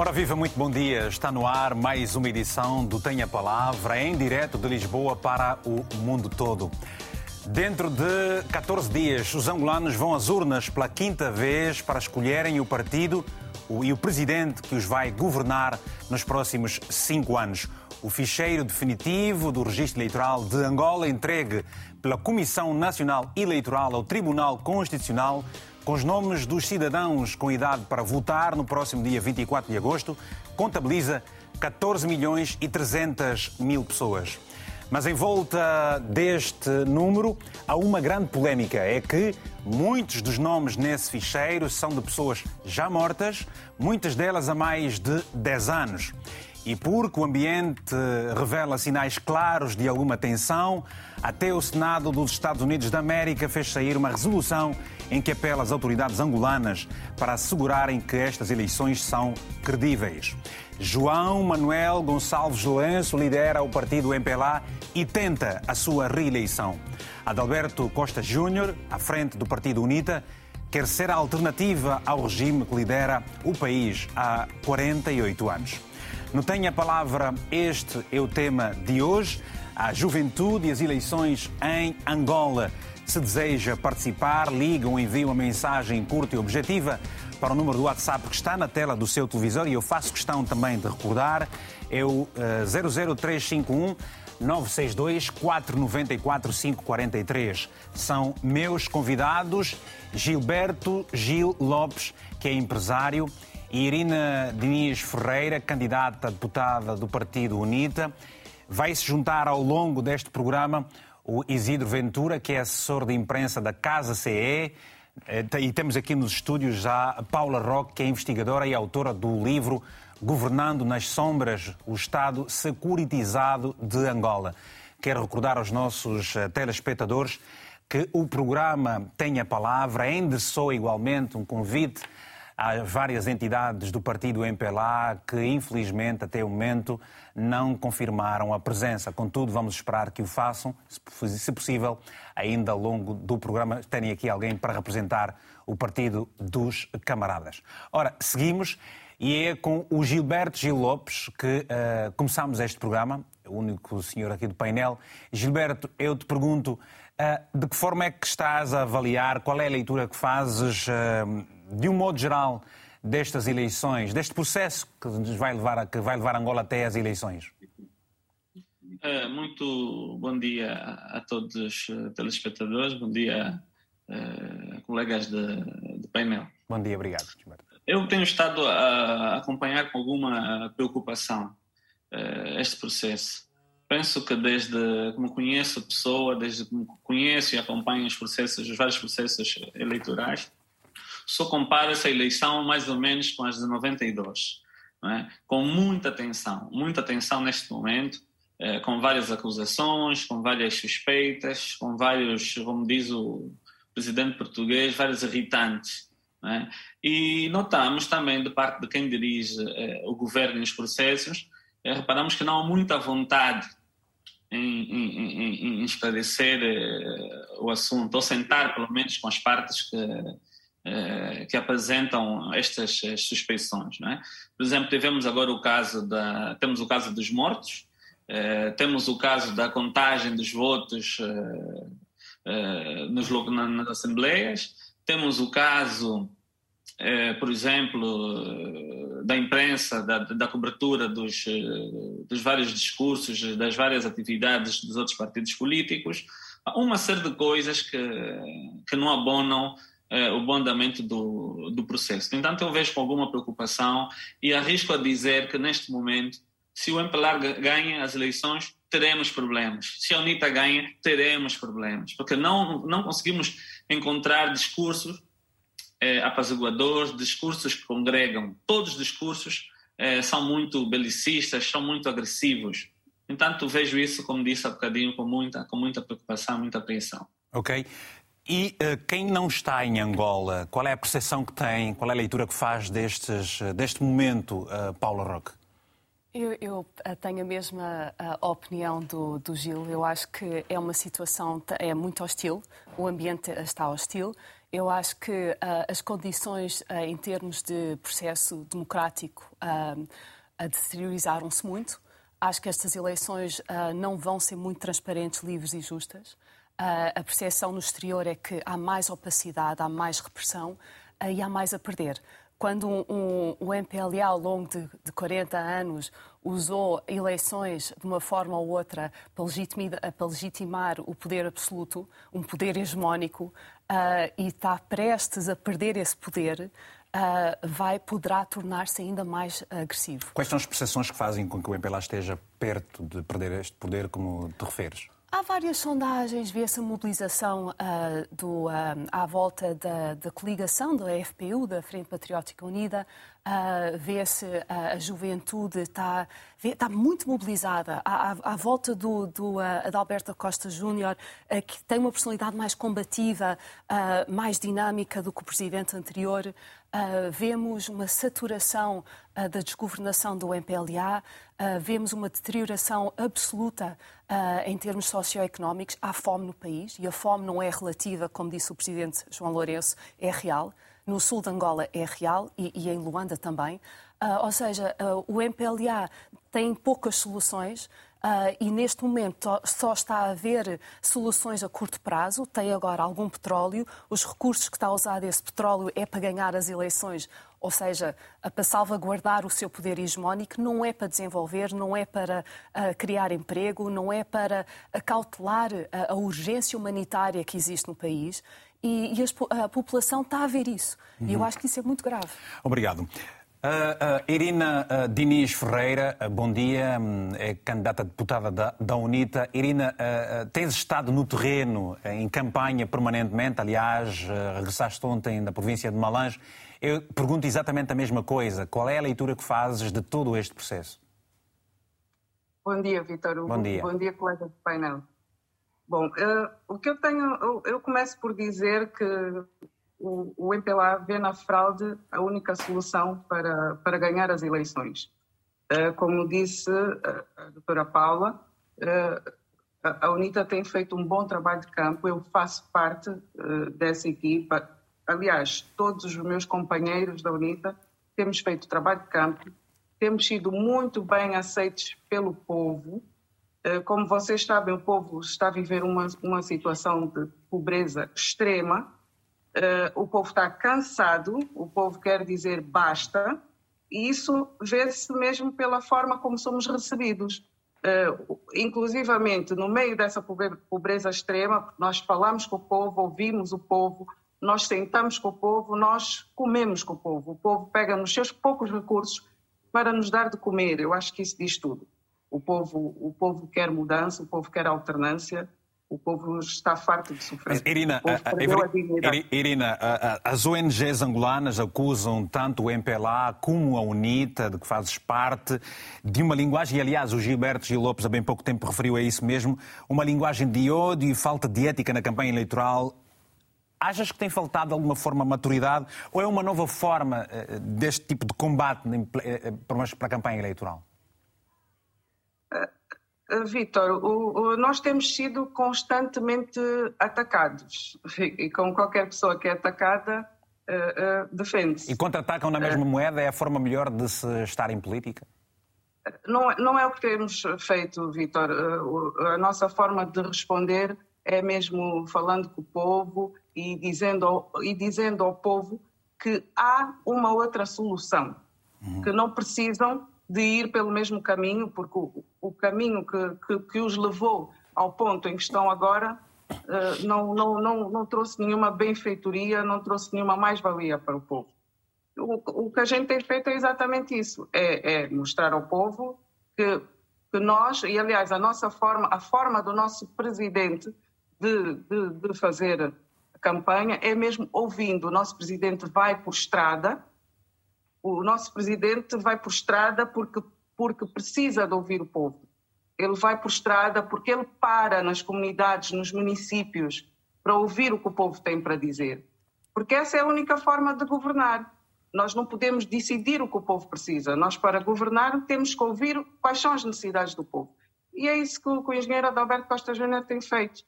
Ora viva, muito bom dia. Está no ar mais uma edição do Tenha Palavra, em direto de Lisboa para o mundo todo. Dentro de 14 dias, os angolanos vão às urnas pela quinta vez para escolherem o partido e o presidente que os vai governar nos próximos cinco anos. O ficheiro definitivo do registro eleitoral de Angola, entregue pela Comissão Nacional Eleitoral ao Tribunal Constitucional, com os nomes dos cidadãos com idade para votar no próximo dia 24 de agosto, contabiliza 14 milhões e 300 mil pessoas. Mas em volta deste número há uma grande polémica: é que muitos dos nomes nesse ficheiro são de pessoas já mortas, muitas delas há mais de 10 anos. E porque o ambiente revela sinais claros de alguma tensão, até o Senado dos Estados Unidos da América fez sair uma resolução em que apela às autoridades angolanas para assegurarem que estas eleições são credíveis. João Manuel Gonçalves Lourenço lidera o partido MPLA e tenta a sua reeleição. Adalberto Costa Júnior, à frente do partido UNITA, quer ser a alternativa ao regime que lidera o país há 48 anos. Não tenha a palavra, este é o tema de hoje. A juventude e as eleições em Angola. Se deseja participar, liga ou envia uma mensagem curta e objetiva para o número do WhatsApp que está na tela do seu televisor e eu faço questão também de recordar, é o uh, 00351 962 494 543. São meus convidados Gilberto Gil Lopes, que é empresário Irina Diniz Ferreira, candidata a deputada do Partido UNITA. Vai se juntar ao longo deste programa o Isidro Ventura, que é assessor de imprensa da Casa CE. Eh, e temos aqui nos estúdios já a Paula Roque, que é investigadora e autora do livro Governando nas Sombras, o Estado Securitizado de Angola. Quero recordar aos nossos eh, telespectadores que o programa tem a palavra, endereçou igualmente um convite Há várias entidades do partido MPLA que, infelizmente, até o momento, não confirmaram a presença. Contudo, vamos esperar que o façam, se possível, ainda ao longo do programa, terem aqui alguém para representar o partido dos camaradas. Ora, seguimos. E é com o Gilberto Gil Lopes que uh, começamos este programa, o único senhor aqui do painel. Gilberto, eu te pergunto, de que forma é que estás a avaliar, qual é a leitura que fazes uh, de um modo geral, destas eleições, deste processo que nos vai levar, a, que vai levar Angola até as eleições? Uh, muito bom dia a, todos os telespectadores, bom dia uh, colegas de, de, painel. Bom dia, obrigado. Eu tenho estado a acompanhar com alguma preocupação este processo. Penso que desde como conheço a pessoa, desde como conheço e acompanho os processos, os vários processos eleitorais, só compara essa eleição mais ou menos com as de 92, é? com muita tensão, muita tensão neste momento, eh, com várias acusações, com várias suspeitas, com vários, como diz o presidente português, vários irritantes. É? E notamos também, de parte de quem dirige eh, o governo e os processos, eh, reparamos que não há muita vontade em, em, em esclarecer o assunto, ou sentar pelo menos com as partes que eh, que apresentam estas suspeições. Não é? Por exemplo, tivemos agora o caso da temos o caso dos mortos, eh, temos o caso da contagem dos votos nos, nas assembleias, temos o caso, por exemplo, da imprensa, da, da cobertura dos, dos vários discursos, das várias atividades dos outros partidos políticos, uma série de coisas que, que não abonam eh, o bom andamento do, do processo. No entanto, eu vejo com alguma preocupação e arrisco a dizer que neste momento, se o MPLAR ganha as eleições, teremos problemas. Se a UNITA ganha, teremos problemas, porque não, não conseguimos encontrar discursos eh, apaziguadores, discursos que congregam. Todos os discursos eh, são muito belicistas, são muito agressivos. Entanto, vejo isso, como disse há bocadinho, com muita, com muita preocupação, muita apreensão. Ok. E uh, quem não está em Angola, qual é a percepção que tem, qual é a leitura que faz destes, deste momento, uh, Paula Roque? Eu, eu, eh, tenho a mesma a eh, opinião do, do, Gil. Eu acho que é uma situação é muito hostil, o ambiente está hostil. Eu acho que uh, as condições uh, em termos de processo democrático uh, deteriorizaram-se muito. Acho que estas eleições não vão ser muito transparentes, livres e justas. a percepção no exterior é que há mais opacidade, há mais repressão e há mais a perder quando um, um, o MPLA, ao longo de, de 40 anos, usou eleições de uma forma ou outra para legitimar, para legitimar o poder absoluto, um poder hegemónico, uh, e está prestes a perder esse poder, uh, vai, poderá tornar-se ainda mais agressivo. Quais são as percepções que fazem com que o MPLA esteja perto de perder este poder, como te referes? Há várias sondagens, vê-se a mobilização uh, do, uh, à volta da, da, coligação da FPU, da Frente Patriótica Unida, uh, vê-se a juventude está, está muito mobilizada à, à, à volta do, do Adalberto Costa Júnior, que tem uma personalidade mais combativa, mais dinâmica do que o presidente anterior. Uh, vemos uma saturação uh, da desgovernação do MPLA, uh, vemos uma deterioração absoluta em termos socioeconómicos. Há fome no país e a fome não é relativa, como disse o presidente João Lourenço, é real. No sul de Angola é real e, e em Luanda também. ou seja, o MPLA tem poucas soluções. Uh, e neste momento só está a haver soluções a curto prazo, tem agora algum petróleo, os recursos que está a usar esse petróleo é para ganhar as eleições, ou seja, para salvaguardar o seu poder hegemónico, não é para desenvolver, não é para uh, criar emprego, não é para acautelar a, a urgência humanitária que existe no país. E, e a, a, população está a ver isso. Uhum. E eu acho que isso é muito grave. Obrigado. Uh, uh, Irina uh, Diniz Ferreira, bom dia, um, é candidata a deputada da, da UNITA. Irina, tens estado no terreno, em campanha permanentemente, aliás, regressaste ontem da província de Malange. Eu pergunto exatamente a mesma coisa. Qual é a leitura que fazes de todo este processo? Bom dia, Vitor. Bom dia. Bom dia, colega do painel. Bom, o que eu tenho, eu, eu começo por dizer que o, o MPLA vê na fraude a única solução para, para ganhar as eleições. Uh, como disse a, a doutora Paula, uh, a, a UNITA tem feito um bom trabalho de campo, eu faço parte uh, dessa equipa. Aliás, todos os meus companheiros da UNITA temos feito trabalho de campo, temos sido muito bem aceitos pelo povo. Como vocês sabem, o povo está a viver uma, uma situação de pobreza extrema, Uh, o povo está cansado, o povo quer dizer basta, e isso vê-se mesmo pela forma como somos recebidos. Uh, inclusivamente, no meio dessa pobreza extrema, nós falamos com o povo, ouvimos o povo, nós sentamos com o povo, nós comemos com o povo. O povo pega nos seus poucos recursos para nos dar de comer. Eu acho que isso diz tudo. O povo, o povo quer mudança, o povo quer alternância, o povo está farto de sofrer. Irina, a, Irina, as ONGs angolanas acusam tanto o MPLA como a UNITA, de que fazes parte, de uma linguagem, e aliás o Gilberto Gil Lopes há bem pouco tempo referiu a isso mesmo, uma linguagem de ódio e falta de ética na campanha eleitoral. Achas que tem faltado de alguma forma maturidade ou é uma nova forma eh, deste tipo de combate eh, eh, para a campanha eleitoral? Eh, Vitor, nós temos sido constantemente atacados e com qualquer pessoa que é atacada uh, uh, defende-se. E contra-atacam na mesma moeda é a forma melhor de se estar em política? Não, não é o que temos feito, Vitor. a nossa forma de responder é mesmo falando com o povo e dizendo ao, e dizendo ao povo que há uma outra solução, uhum. que não precisam de ir pelo mesmo caminho, porque o, o caminho que, que, que, os levou ao ponto em que estão agora uh, não, não, não, não trouxe nenhuma benfeitoria, não trouxe nenhuma mais-valia para o povo. O, o, que a gente tem feito é exatamente isso, é, é mostrar ao povo que, que, nós, e aliás a nossa forma, a forma do nosso presidente de, de, de fazer campanha é mesmo ouvindo. O nosso presidente vai por estrada, o nosso presidente vai por estrada porque, porque precisa de ouvir o povo. Ele vai por estrada porque ele para nas comunidades, nos municípios, para ouvir o que o povo tem para dizer. Porque essa é a única forma de governar. Nós não podemos decidir o que o povo precisa. Nós, para governar, temos que ouvir quais são as necessidades do povo. E é isso que o, que o engenheiro Adalberto Costa Júnior tem feito.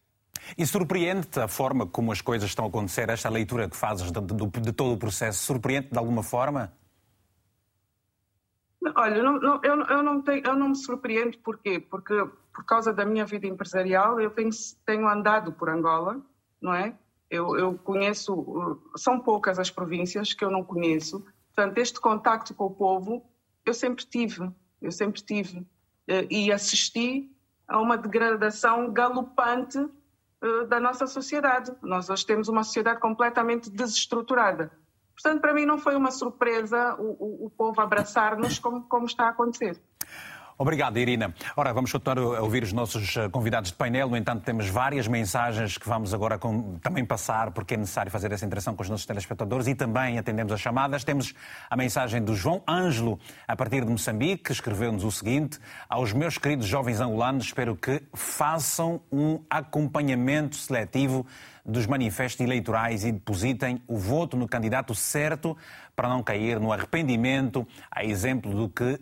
E surpreende-te a forma como as coisas estão a acontecer, esta leitura que fazes de, de, de todo o processo? Surpreende de alguma forma? Olha, não, não, eu, eu, não tenho, eu não me surpreendo, porquê? Porque por causa da minha vida empresarial, eu tenho, tenho andado por Angola, não é? Eu, eu, conheço, são poucas as províncias que eu não conheço, portanto, este contacto com o povo eu sempre tive, eu sempre tive, eh, e assisti a uma degradação galopante eh, da nossa sociedade. Nós hoje temos uma sociedade completamente desestruturada. Portanto, para mim não foi uma surpresa o, o, o povo abraçar-nos como, como está a acontecer. Obrigado, Irina. Ora, vamos continuar a ouvir os nossos eh, convidados de painel. No entanto, temos várias mensagens que vamos agora com, também passar, porque é necessário fazer essa interação com os nossos telespectadores e também atendemos as chamadas. Temos a mensagem do João Ângelo, a partir de Moçambique, que escreveu-nos o seguinte: Aos meus queridos jovens angolanos, espero que façam um acompanhamento seletivo dos manifestos eleitorais e depositem o voto no candidato certo para não cair no arrependimento, a exemplo do que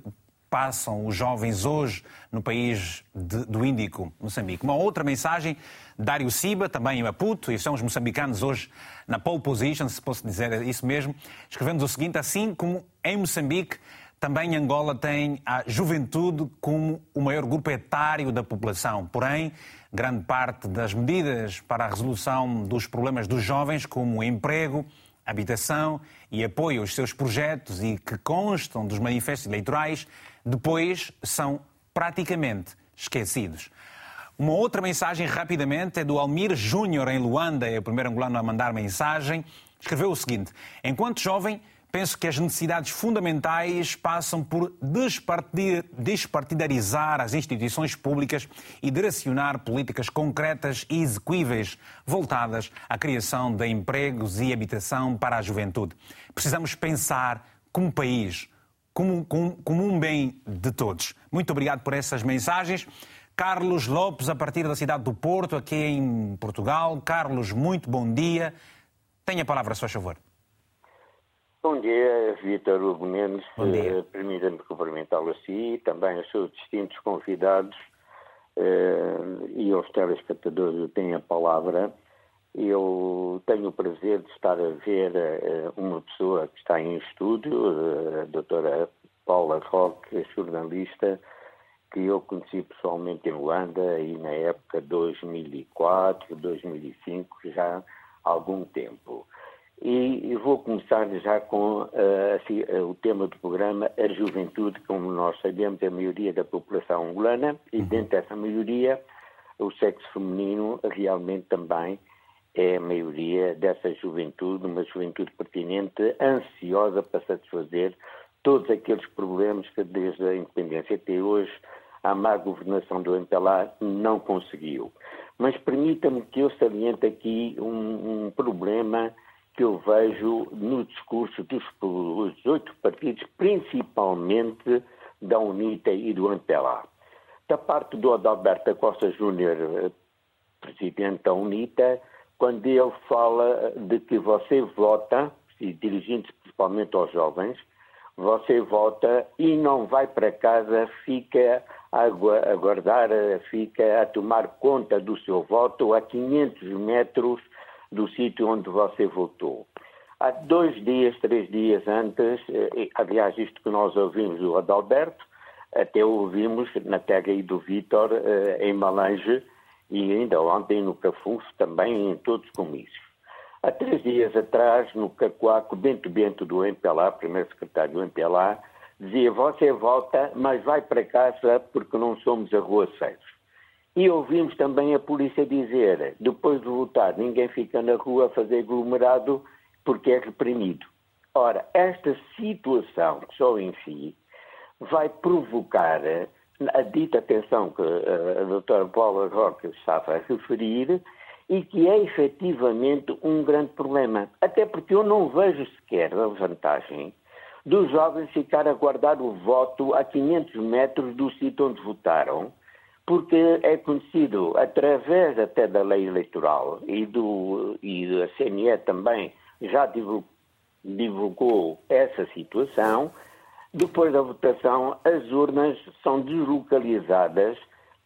passam os jovens hoje no país de, do Índico, Moçambique. Uma outra mensagem, Dário Siba, também em Maputo, e são os moçambicanos hoje na pole position, se posso dizer isso mesmo, escrevendo o seguinte, assim como em Moçambique, também Angola tem a juventude como o maior grupo etário da população. Porém, grande parte das medidas para a resolução dos problemas dos jovens, como emprego, habitação e apoio aos seus projetos e que constam dos manifestos eleitorais, depois são praticamente esquecidos. Uma outra mensagem, rapidamente, é do Almir Júnior, em Luanda, é o primeiro angolano a mandar mensagem. Escreveu o seguinte: Enquanto jovem, penso que as necessidades fundamentais passam por despartidarizar as instituições públicas e direcionar políticas concretas e execuíveis voltadas à criação de empregos e habitação para a juventude. Precisamos pensar como país, como, como, como um bem de todos. Muito obrigado por essas mensagens. Carlos Lopes, a partir da cidade do Porto, aqui em Portugal. Carlos, muito bom dia. Tenha a palavra, se faz favor. Bom dia, Vítor Hugo Mendes. Uh, Permita-me cumprimentá-lo a si e também aos seus distintos convidados uh, e aos telespectadores têm a palavra. Eu tenho o prazer de estar a ver uh, uma pessoa que está em estúdio, a doutora Paula Roque, jornalista, que eu conheci pessoalmente em Luanda e na época 2004, 2005, já há algum tempo. E vou começar já com uh, assim, o tema do programa, a juventude, como nós sabemos, é a maioria da população angolana, e uhum. dentro dessa maioria, o sexo feminino realmente também é a maioria dessa juventude, uma juventude pertinente, ansiosa para satisfazer todos aqueles problemas que desde a independência até hoje a má governação do MPLA não conseguiu. Mas permita-me que eu saliente aqui um, um, problema que eu vejo no discurso dos, dos oito partidos, principalmente da UNITA e do MPLA. Da parte do Adalberto Costa Júnior, eh, presidente da UNITA, quando ele fala de que você vota, e dirigindo-se principalmente aos jovens, você vota e não vai para casa, fica a aguardar, fica a tomar conta do seu voto a 500 metros do sítio onde você votou. Há dois dias, três dias antes, eh, aliás, isto que nós ouvimos do Adalberto, até ouvimos na terra aí do Vítor, eh, em Malange, e ainda ontem no Cafunfo, também em todos os comícios. Há três dias atrás, no Cacoaco, Bento Bento do MPLA, primeiro secretário do MPLA, dizia, você volta, mas vai para casa porque não somos arruaceiros. E ouvimos também a polícia dizer, depois de votar, ninguém fica na rua a fazer aglomerado porque é reprimido. Ora, esta situação só em si vai provocar a dita atenção que a doutora Paula Roque estava a referir e que é efetivamente um grande problema. Até porque eu não vejo sequer a vantagem dos jovens ficar a guardar o voto a 500 metros do sítio onde votaram, porque é conhecido através até da lei eleitoral e, do, e da CNE também já divulgou divulgou essa situação. Depois da votação, as urnas são deslocalizadas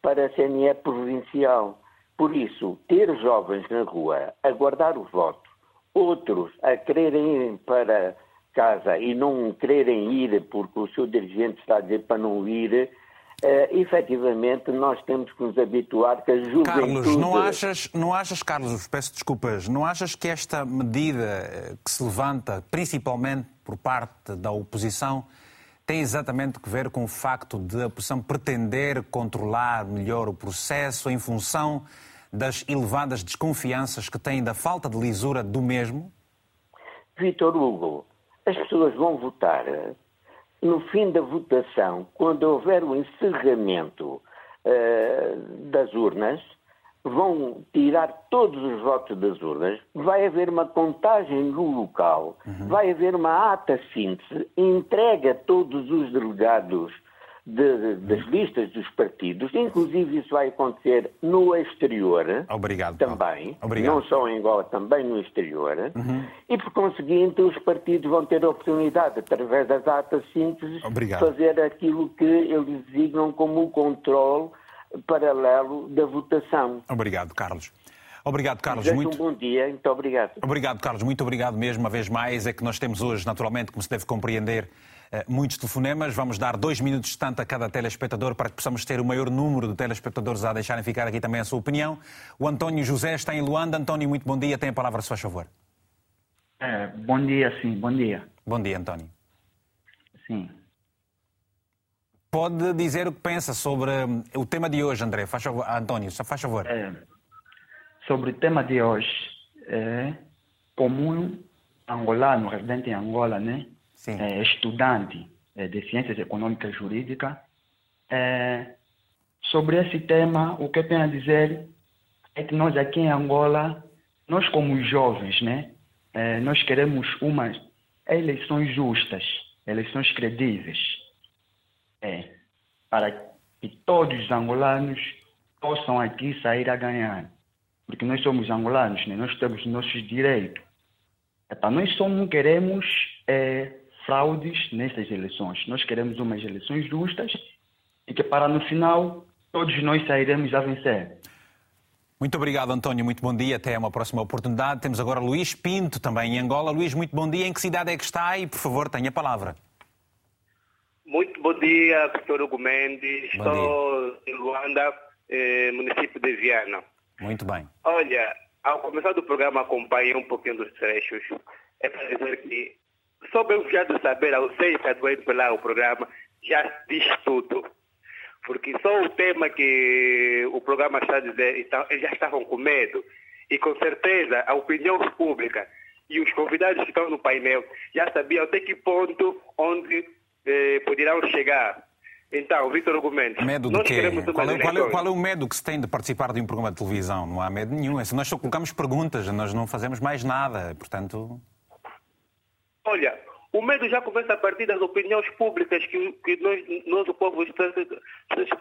para a CNE provincial. Por isso, ter jovens na rua a guardar o voto, outros a quererem ir para casa e não quererem ir porque o seu dirigente está a dizer para não ir, uh, efetivamente nós temos que nos habituar que a juventude... Carlos, não achas, não achas, Carlos, peço desculpas, não achas que esta medida eh, que se levanta, principalmente por parte da oposição, tem exatamente que ver com o facto de a oposição pretender controlar melhor o processo em função das elevadas desconfianças que tem da falta de lisura do mesmo? Vitor Hugo, as pessoas vão votar no fim da votação, quando houver o encerramento uh, das urnas, vão tirar todos os votos das urnas, vai haver uma contagem no local, uhum. vai haver uma ata síntese, entrega a todos os delegados de, das listas dos partidos, inclusive isso vai acontecer no exterior Obrigado, também, Obrigado. não só em Angola, também no exterior, uhum. e por conseguinte os partidos vão ter a oportunidade, através das atas sínteses, Obrigado. fazer aquilo que eles designam como o controle paralelo da votação. Obrigado, Carlos. Obrigado, Carlos. Muito... um bom dia, muito obrigado. Obrigado, Carlos. Muito obrigado mesmo, uma vez mais. É que nós temos hoje, naturalmente, como se deve compreender, eh, muitos telefonemas. Vamos dar dois minutos de tanto a cada telespectador para que possamos ter o maior número de telespectadores a deixarem ficar aqui também a sua opinião. O António José está em Luanda. António, muito bom dia. Tem a palavra, se faz favor. É, bom dia, sim. Bom dia. Bom dia, António. Sim. Pode dizer o que pensa sobre hum, o tema de hoje, André. Faz favor, António, só faz favor. É, sobre o tema de hoje, é, como um angolano residente em Angola, né? Sim. É, estudante é, de Ciências Econômicas e Jurídicas. É, sobre esse tema, o que eu tenho a dizer é que nós aqui em Angola, nós como jovens, né, é, nós queremos umas eleições justas, eleições credíveis, é, para que todos os angolanos possam aqui sair a ganhar. Porque nós somos angolanos, né? nós temos nossos direitos. Epa, nós só não queremos é, fraudes nessas eleições. Nós queremos umas eleições justas e que para no final todos nós sairemos a vencer. Muito obrigado, António. Muito bom dia. Até uma próxima oportunidade. Temos agora Luís Pinto, também em Angola. Luís, muito bom dia. Em que cidade é que está? E, por favor, tenha a palavra. Muito bom dia, Dr. Hugo Mendes. Bom Estou dia. em Luanda, eh, município de Viana. Muito bem. Olha, ao começar do programa acompanhei um pouquinho dos trechos. É para dizer que Soube o já de saber a ausência do MPLA o programa já diz tudo. Porque só o tema que o programa está a dizer, então, eles já estavam com medo. E com certeza a opinião pública e os convidados que estão no painel já sabiam até que ponto onde eh, poderão chegar. Então, Vitor Argumentos. Medo de quê? Qual é, qual, é, qual é, o medo que se tem de participar de um programa de televisão? Não há medo nenhum. É nós só colocamos perguntas, nós não fazemos mais nada. Portanto. Olha, o medo já começa a partir das opiniões públicas que, que nós, nós, o povo, está,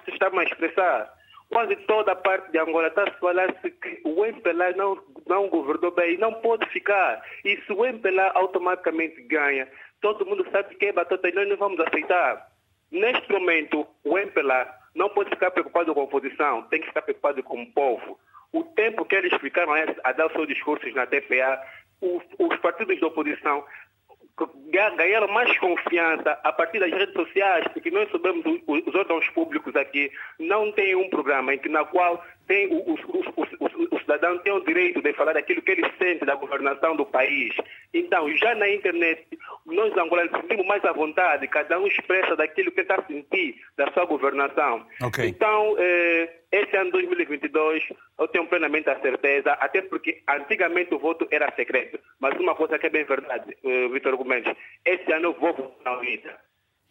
está a expressar. Quase toda a parte de Angola está a falar-se que o MPLA não, não governou bem e não pode ficar. E se o MPLA automaticamente ganha, todo mundo sabe que é batata e nós não vamos aceitar. Neste momento, o MPLA não pode ficar preocupado com a oposição, tem que ficar preocupado com o povo. O tempo que eles ficaram a dar seus discursos na TPA, os, os partidos da oposição ganharam mais confiança a partir das redes sociais, porque nós sabemos os órgãos públicos aqui não têm um programa em que na qual tem o, o, o, cidadão tem o direito de falar daquilo que ele sente da governação do país. Então, já na internet, nós angolanos sentimos mais à vontade, cada um expressa daquilo que está a sentir da sua governação. Okay. Então, eh, esse ano 2022, eu tenho plenamente a certeza, até porque antigamente o voto era secreto. Mas uma coisa que é bem verdade, eh, Vitor Gomes, esse ano eu vou votar na vida.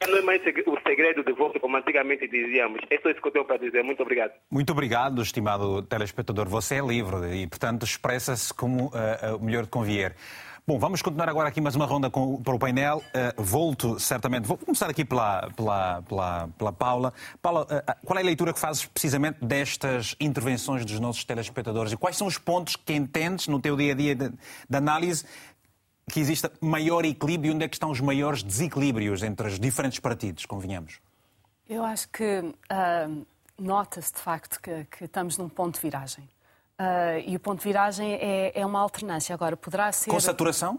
Não é mais o segredo de voto, como antigamente dizíamos. É só isso que eu tenho para dizer. Muito obrigado. Muito obrigado, estimado telespectador. Você é livre e, portanto, expressa-se como uh, uh, melhor convier. Bom, vamos continuar agora aqui mais uma ronda com, para o painel. Uh, volto certamente. Vou começar aqui pela, pela, pela, pela Paula. Paula, uh, qual é a leitura que fazes precisamente destas intervenções dos nossos telespectadores e quais são os pontos que entendes no teu dia a dia de, de análise que exista maior equilíbrio e onde é que estão os maiores desequilíbrios entre os diferentes partidos, convenhamos? Eu acho que uh, nota-se de facto que, que, estamos num ponto de viragem. Uh, e o ponto de viragem é, é uma alternância. Agora, poderá ser. Com saturação?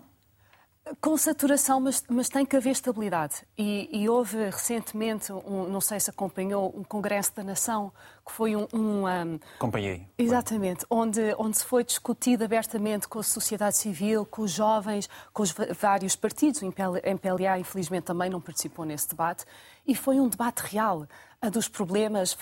Com saturação, mas, mas, tem que haver estabilidade. E, e houve recentemente, um, não sei se acompanhou, um Congresso da Nação, que foi um. um, um Acompanhei. Exatamente, onde, onde se foi discutido abertamente com a sociedade civil, com os jovens, com os vários partidos. O MPLA, infelizmente, também não participou nesse debate. E foi um debate real dos problemas,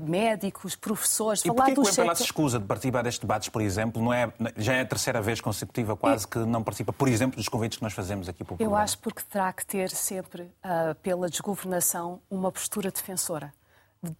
médicos, professores, e falar do que o MPLA se escusa de participar destes debates, por exemplo? Não é, já é a terceira vez consecutiva quase que não participa, por exemplo, dos convites que nós fazemos aqui para o programa. Eu acho porque terá que ter sempre, uh, pela desgovernação, uma postura defensora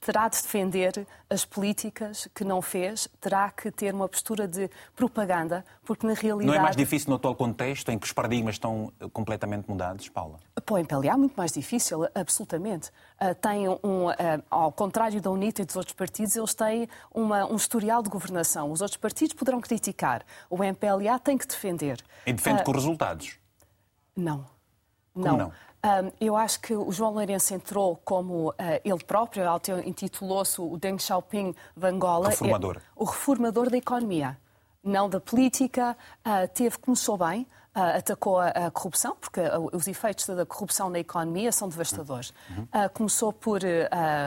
terá de defender as políticas que não fez, terá que ter uma postura de propaganda, porque na realidade... Não é mais difícil no atual contexto, em que os paradigmas estão eh, completamente mudados, Paula? Para o MPLA é muito mais difícil, absolutamente. Uh, tem um, uh, ao contrário da UNITA e dos outros partidos, eles têm uma, um historial de governação. Os outros partidos poderão criticar. O MPLA tem que defender. E defende uh, com resultados? Não. Não? não? Um, eu acho que o João Lourenço entrou como uh, ele próprio, intitulou-se o Deng Xiaoping de Angola. Reformador. É, o reformador da economia, não da política. Uh, teve, começou bem, uh, atacou a, a, corrupção, porque os efeitos da corrupção na economia são devastadores. Uhum. começou por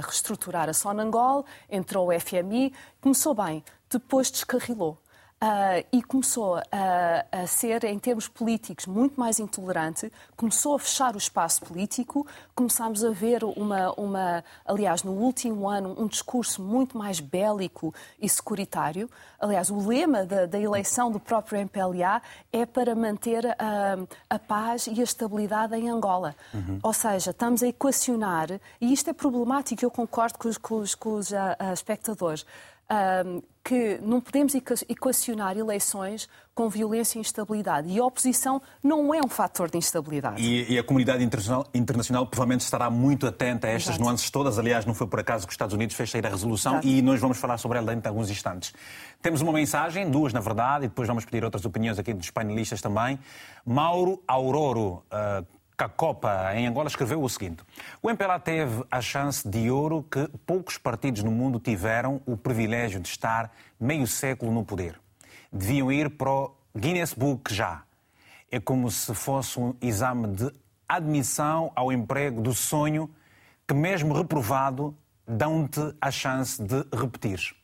reestruturar a Sonangol, entrou o FMI, começou bem, depois descarrilou. Uh, e começou a, a, ser, em termos políticos, muito mais intolerante, começou a fechar o espaço político, começámos a ver uma, uma aliás, no último ano, um discurso muito mais bélico e securitário. Aliás, o lema da, da eleição do próprio MPLA é para manter a, a paz e a estabilidade em Angola. Uhum. Ou seja, estamos a equacionar, e isto é problemático, eu concordo com os, com os, com os a, espectadores um, que não podemos equacionar eleições com violência e instabilidade. E a oposição não é um fator de instabilidade. E, e a comunidade internacional, internacional, provavelmente estará muito atenta a estas Exato. nuances todas. Aliás, não foi por acaso que os Estados Unidos fez sair a resolução Exato. e nós vamos falar sobre ela dentro de alguns instantes. Temos uma mensagem, duas na verdade, e depois vamos pedir outras opiniões aqui dos painelistas também. Mauro Auroro, uh, Cacopa, em Angola, escreveu o seguinte: O MPLA teve a chance de ouro que poucos partidos no mundo tiveram o privilégio de estar meio século no poder. Deviam ir para o Guinness Book já. É como se fosse um exame de admissão ao emprego do sonho que, mesmo reprovado, dão-te a chance de repetir.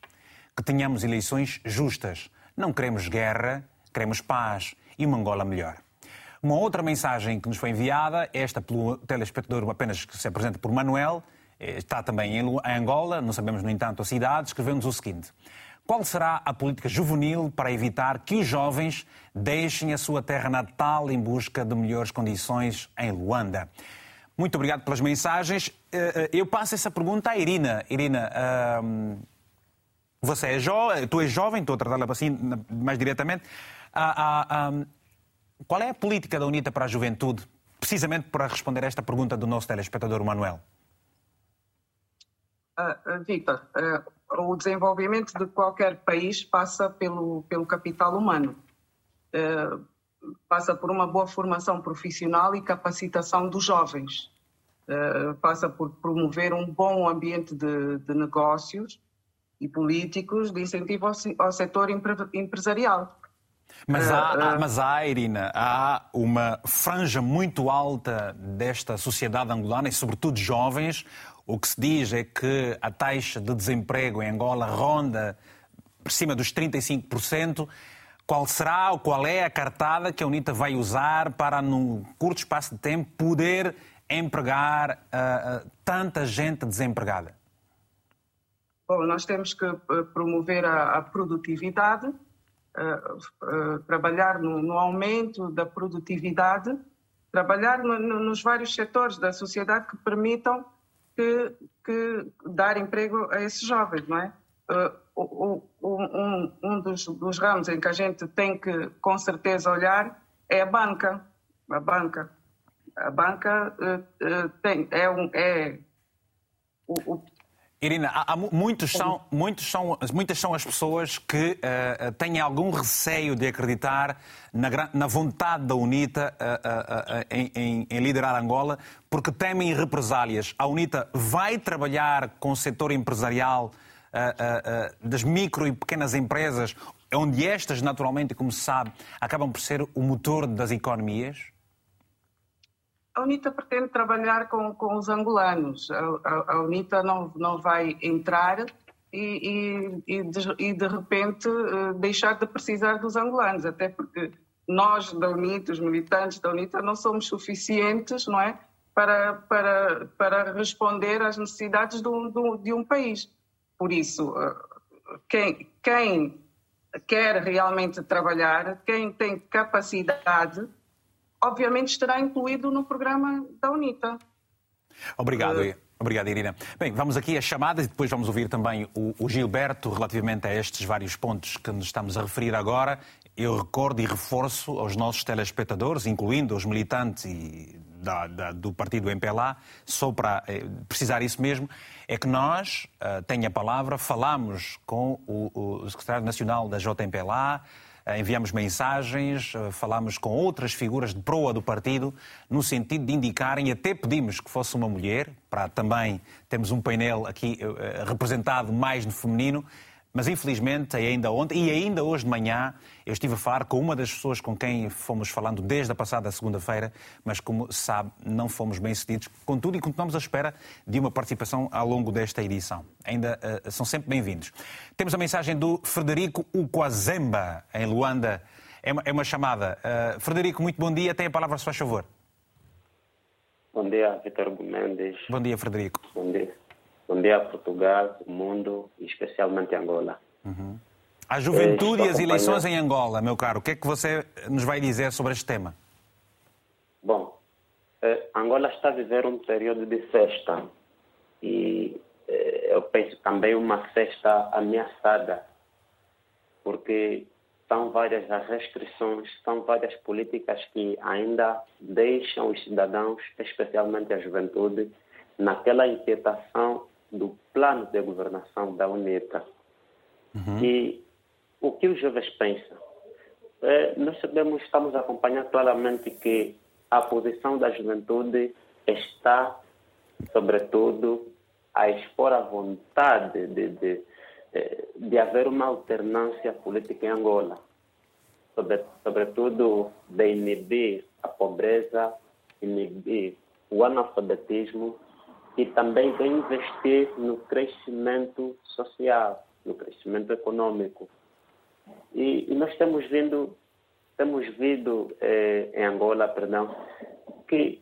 Que tenhamos eleições justas. Não queremos guerra, queremos paz e uma Angola melhor. Uma outra mensagem que nos foi enviada, esta pelo telespectador apenas que se apresenta por Manuel, eh, está também em Angola, não sabemos, no entanto, a cidade, escreveu-nos o seguinte. Qual será a política juvenil para evitar que os jovens deixem a sua terra natal em busca de melhores condições em Luanda? Muito obrigado pelas mensagens. Eh, eh, eu passo essa pergunta à Irina. Irina, você é jovem, tu és jovem, estou a tratá-la assim mais diretamente. Qual é a política da UNITA para a juventude, precisamente para responder a esta pergunta do nosso telespectador Manuel? Uh, Victor, uh, o desenvolvimento de qualquer país passa pelo, pelo capital humano. Uh, passa por uma boa formação profissional e capacitação dos jovens. passa por promover um bom ambiente de, de negócios e políticos de incentivo ao, ao setor empresarial. Mas há, há, ah, mas há, Irina, há uma franja muito alta desta sociedade angolana e, sobretudo, jovens. O que se diz é que a taxa de desemprego em Angola ronda por cima dos 35%. Qual será ou qual é a cartada que a UNITA vai usar para, num curto espaço de tempo, poder empregar uh, uh, tanta gente desempregada? Bom, nós temos que promover a, a produtividade, trabalhar no, no, aumento da produtividade, trabalhar no, no, nos vários setores da sociedade que permitam que, que dar emprego a esses jovens, não é? Uh, um, um dos, dos, ramos em que a gente tem que, com certeza, olhar é a banca. A banca. A banca uh, uh, tem, é, um, é o, o, Irina, há, há, muitos são, muitos são, muitas são as pessoas que uh, têm algum receio de acreditar na, na vontade da UNITA uh, uh, em, em, em, liderar Angola, porque temem represálias. A UNITA vai trabalhar com o setor empresarial das micro e pequenas empresas, onde estas, naturalmente, como se sabe, acabam por ser o motor das economias? A UNITA pretende trabalhar com, com os angolanos. A, a, a, UNITA não, não vai entrar e, e, e, de, e, de, repente eh, deixar de precisar dos angolanos, até porque nós da UNITA, os militantes da UNITA, não somos suficientes, não é? Para, para, para responder às necessidades de um, de um país. Por isso, eh, quem, quem quer realmente trabalhar, quem tem capacidade, obviamente estará incluído no programa da UNITA. Obrigado. Uh, Obrigado, Irina. Bem, vamos aqui a chamadas e depois vamos ouvir também o, o, Gilberto relativamente a estes vários pontos que nos estamos a referir agora. Eu recordo e reforço aos nossos telespectadores, incluindo os militantes e da, da, do partido MPLA, só para eh, precisar isso mesmo, é que nós, uh, tenho a palavra, falamos com o, o secretário nacional da JMPLA, eh, enviamos mensagens, eh, falámos com outras figuras de proa do partido, no sentido de indicarem, até pedimos que fosse uma mulher, para também termos um painel aqui eh, representado mais no feminino, mas infelizmente, ainda ontem e ainda hoje de manhã, eu estive a falar com uma das pessoas com quem fomos falando desde a passada segunda-feira, mas como se sabe, não fomos bem sucedidos. Contudo, e continuamos à espera de uma participação ao longo desta edição. Ainda uh, são sempre bem-vindos. Temos a mensagem do Frederico Uquazemba, em Luanda. É uma, é uma chamada. Uh, Frederico, muito bom dia. Tem a palavra, se faz favor. Bom dia, Vitor Mendes. Bom dia, Frederico. Bom dia. Bom dia a Portugal, o mundo especialmente Angola. Uhum. A juventude e as eleições em Angola, meu caro, o que é que você nos vai dizer sobre este tema? Bom, eh, Angola está a viver um período de festa e eh, eu penso também uma festa ameaçada, porque são várias as restrições, são várias políticas que ainda deixam os cidadãos, especialmente a juventude, naquela inquietação do plano de governação da UNETA. Uhum. E o que os jovens pensam? É, nós sabemos, estamos a acompanhar claramente que a posição da juventude está, sobretudo, a expor a vontade de, de, de haver uma alternância política em Angola, Sobre, sobretudo de inibir a pobreza, inibir o analfabetismo e também de investir no crescimento social, no crescimento econômico. E, e nós temos vindo, temos vindo eh, em Angola, perdão, que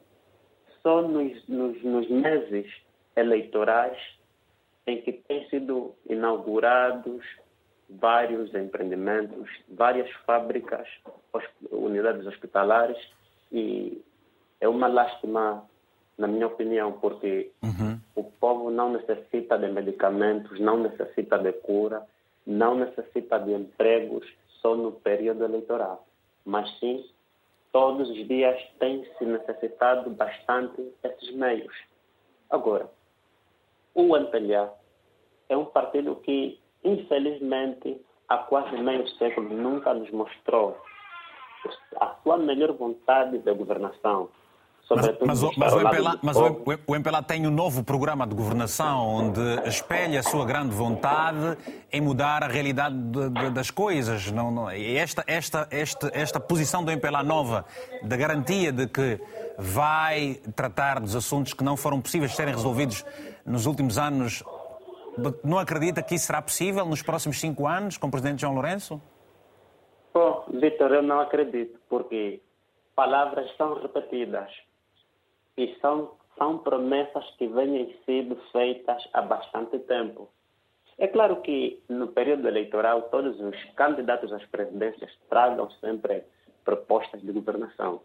só nos, nos, nos meses eleitorais em que têm sido inaugurados vários empreendimentos, várias fábricas, unidades hospitalares e é uma lástima na minha opinião, porque uhum. o povo não necessita de medicamentos, não necessita de cura, não necessita de empregos só no período eleitoral, mas sim todos os dias tem se necessitado bastante esses meios. Agora, o MPLA é um partido que, infelizmente, há quase meio século nunca nos mostrou a sua melhor vontade de governação Sobretudo mas, mas, mas, o, MPLA, mas o, o MPLA tem um novo programa de governação onde espelha a sua grande vontade em mudar a realidade de, de, das coisas. Não, não, esta, esta, esta, esta posição do MPLA nova, da garantia de que vai tratar dos assuntos que não foram possíveis de serem resolvidos nos últimos anos, não acredita que isso será possível nos próximos cinco anos com o Presidente João Lourenço? Bom, Vitor, eu não acredito, porque palavras são repetidas e são, são promessas que vêm sendo feitas há bastante tempo. É claro que no período eleitoral todos os candidatos às presidências tragam sempre propostas de governação,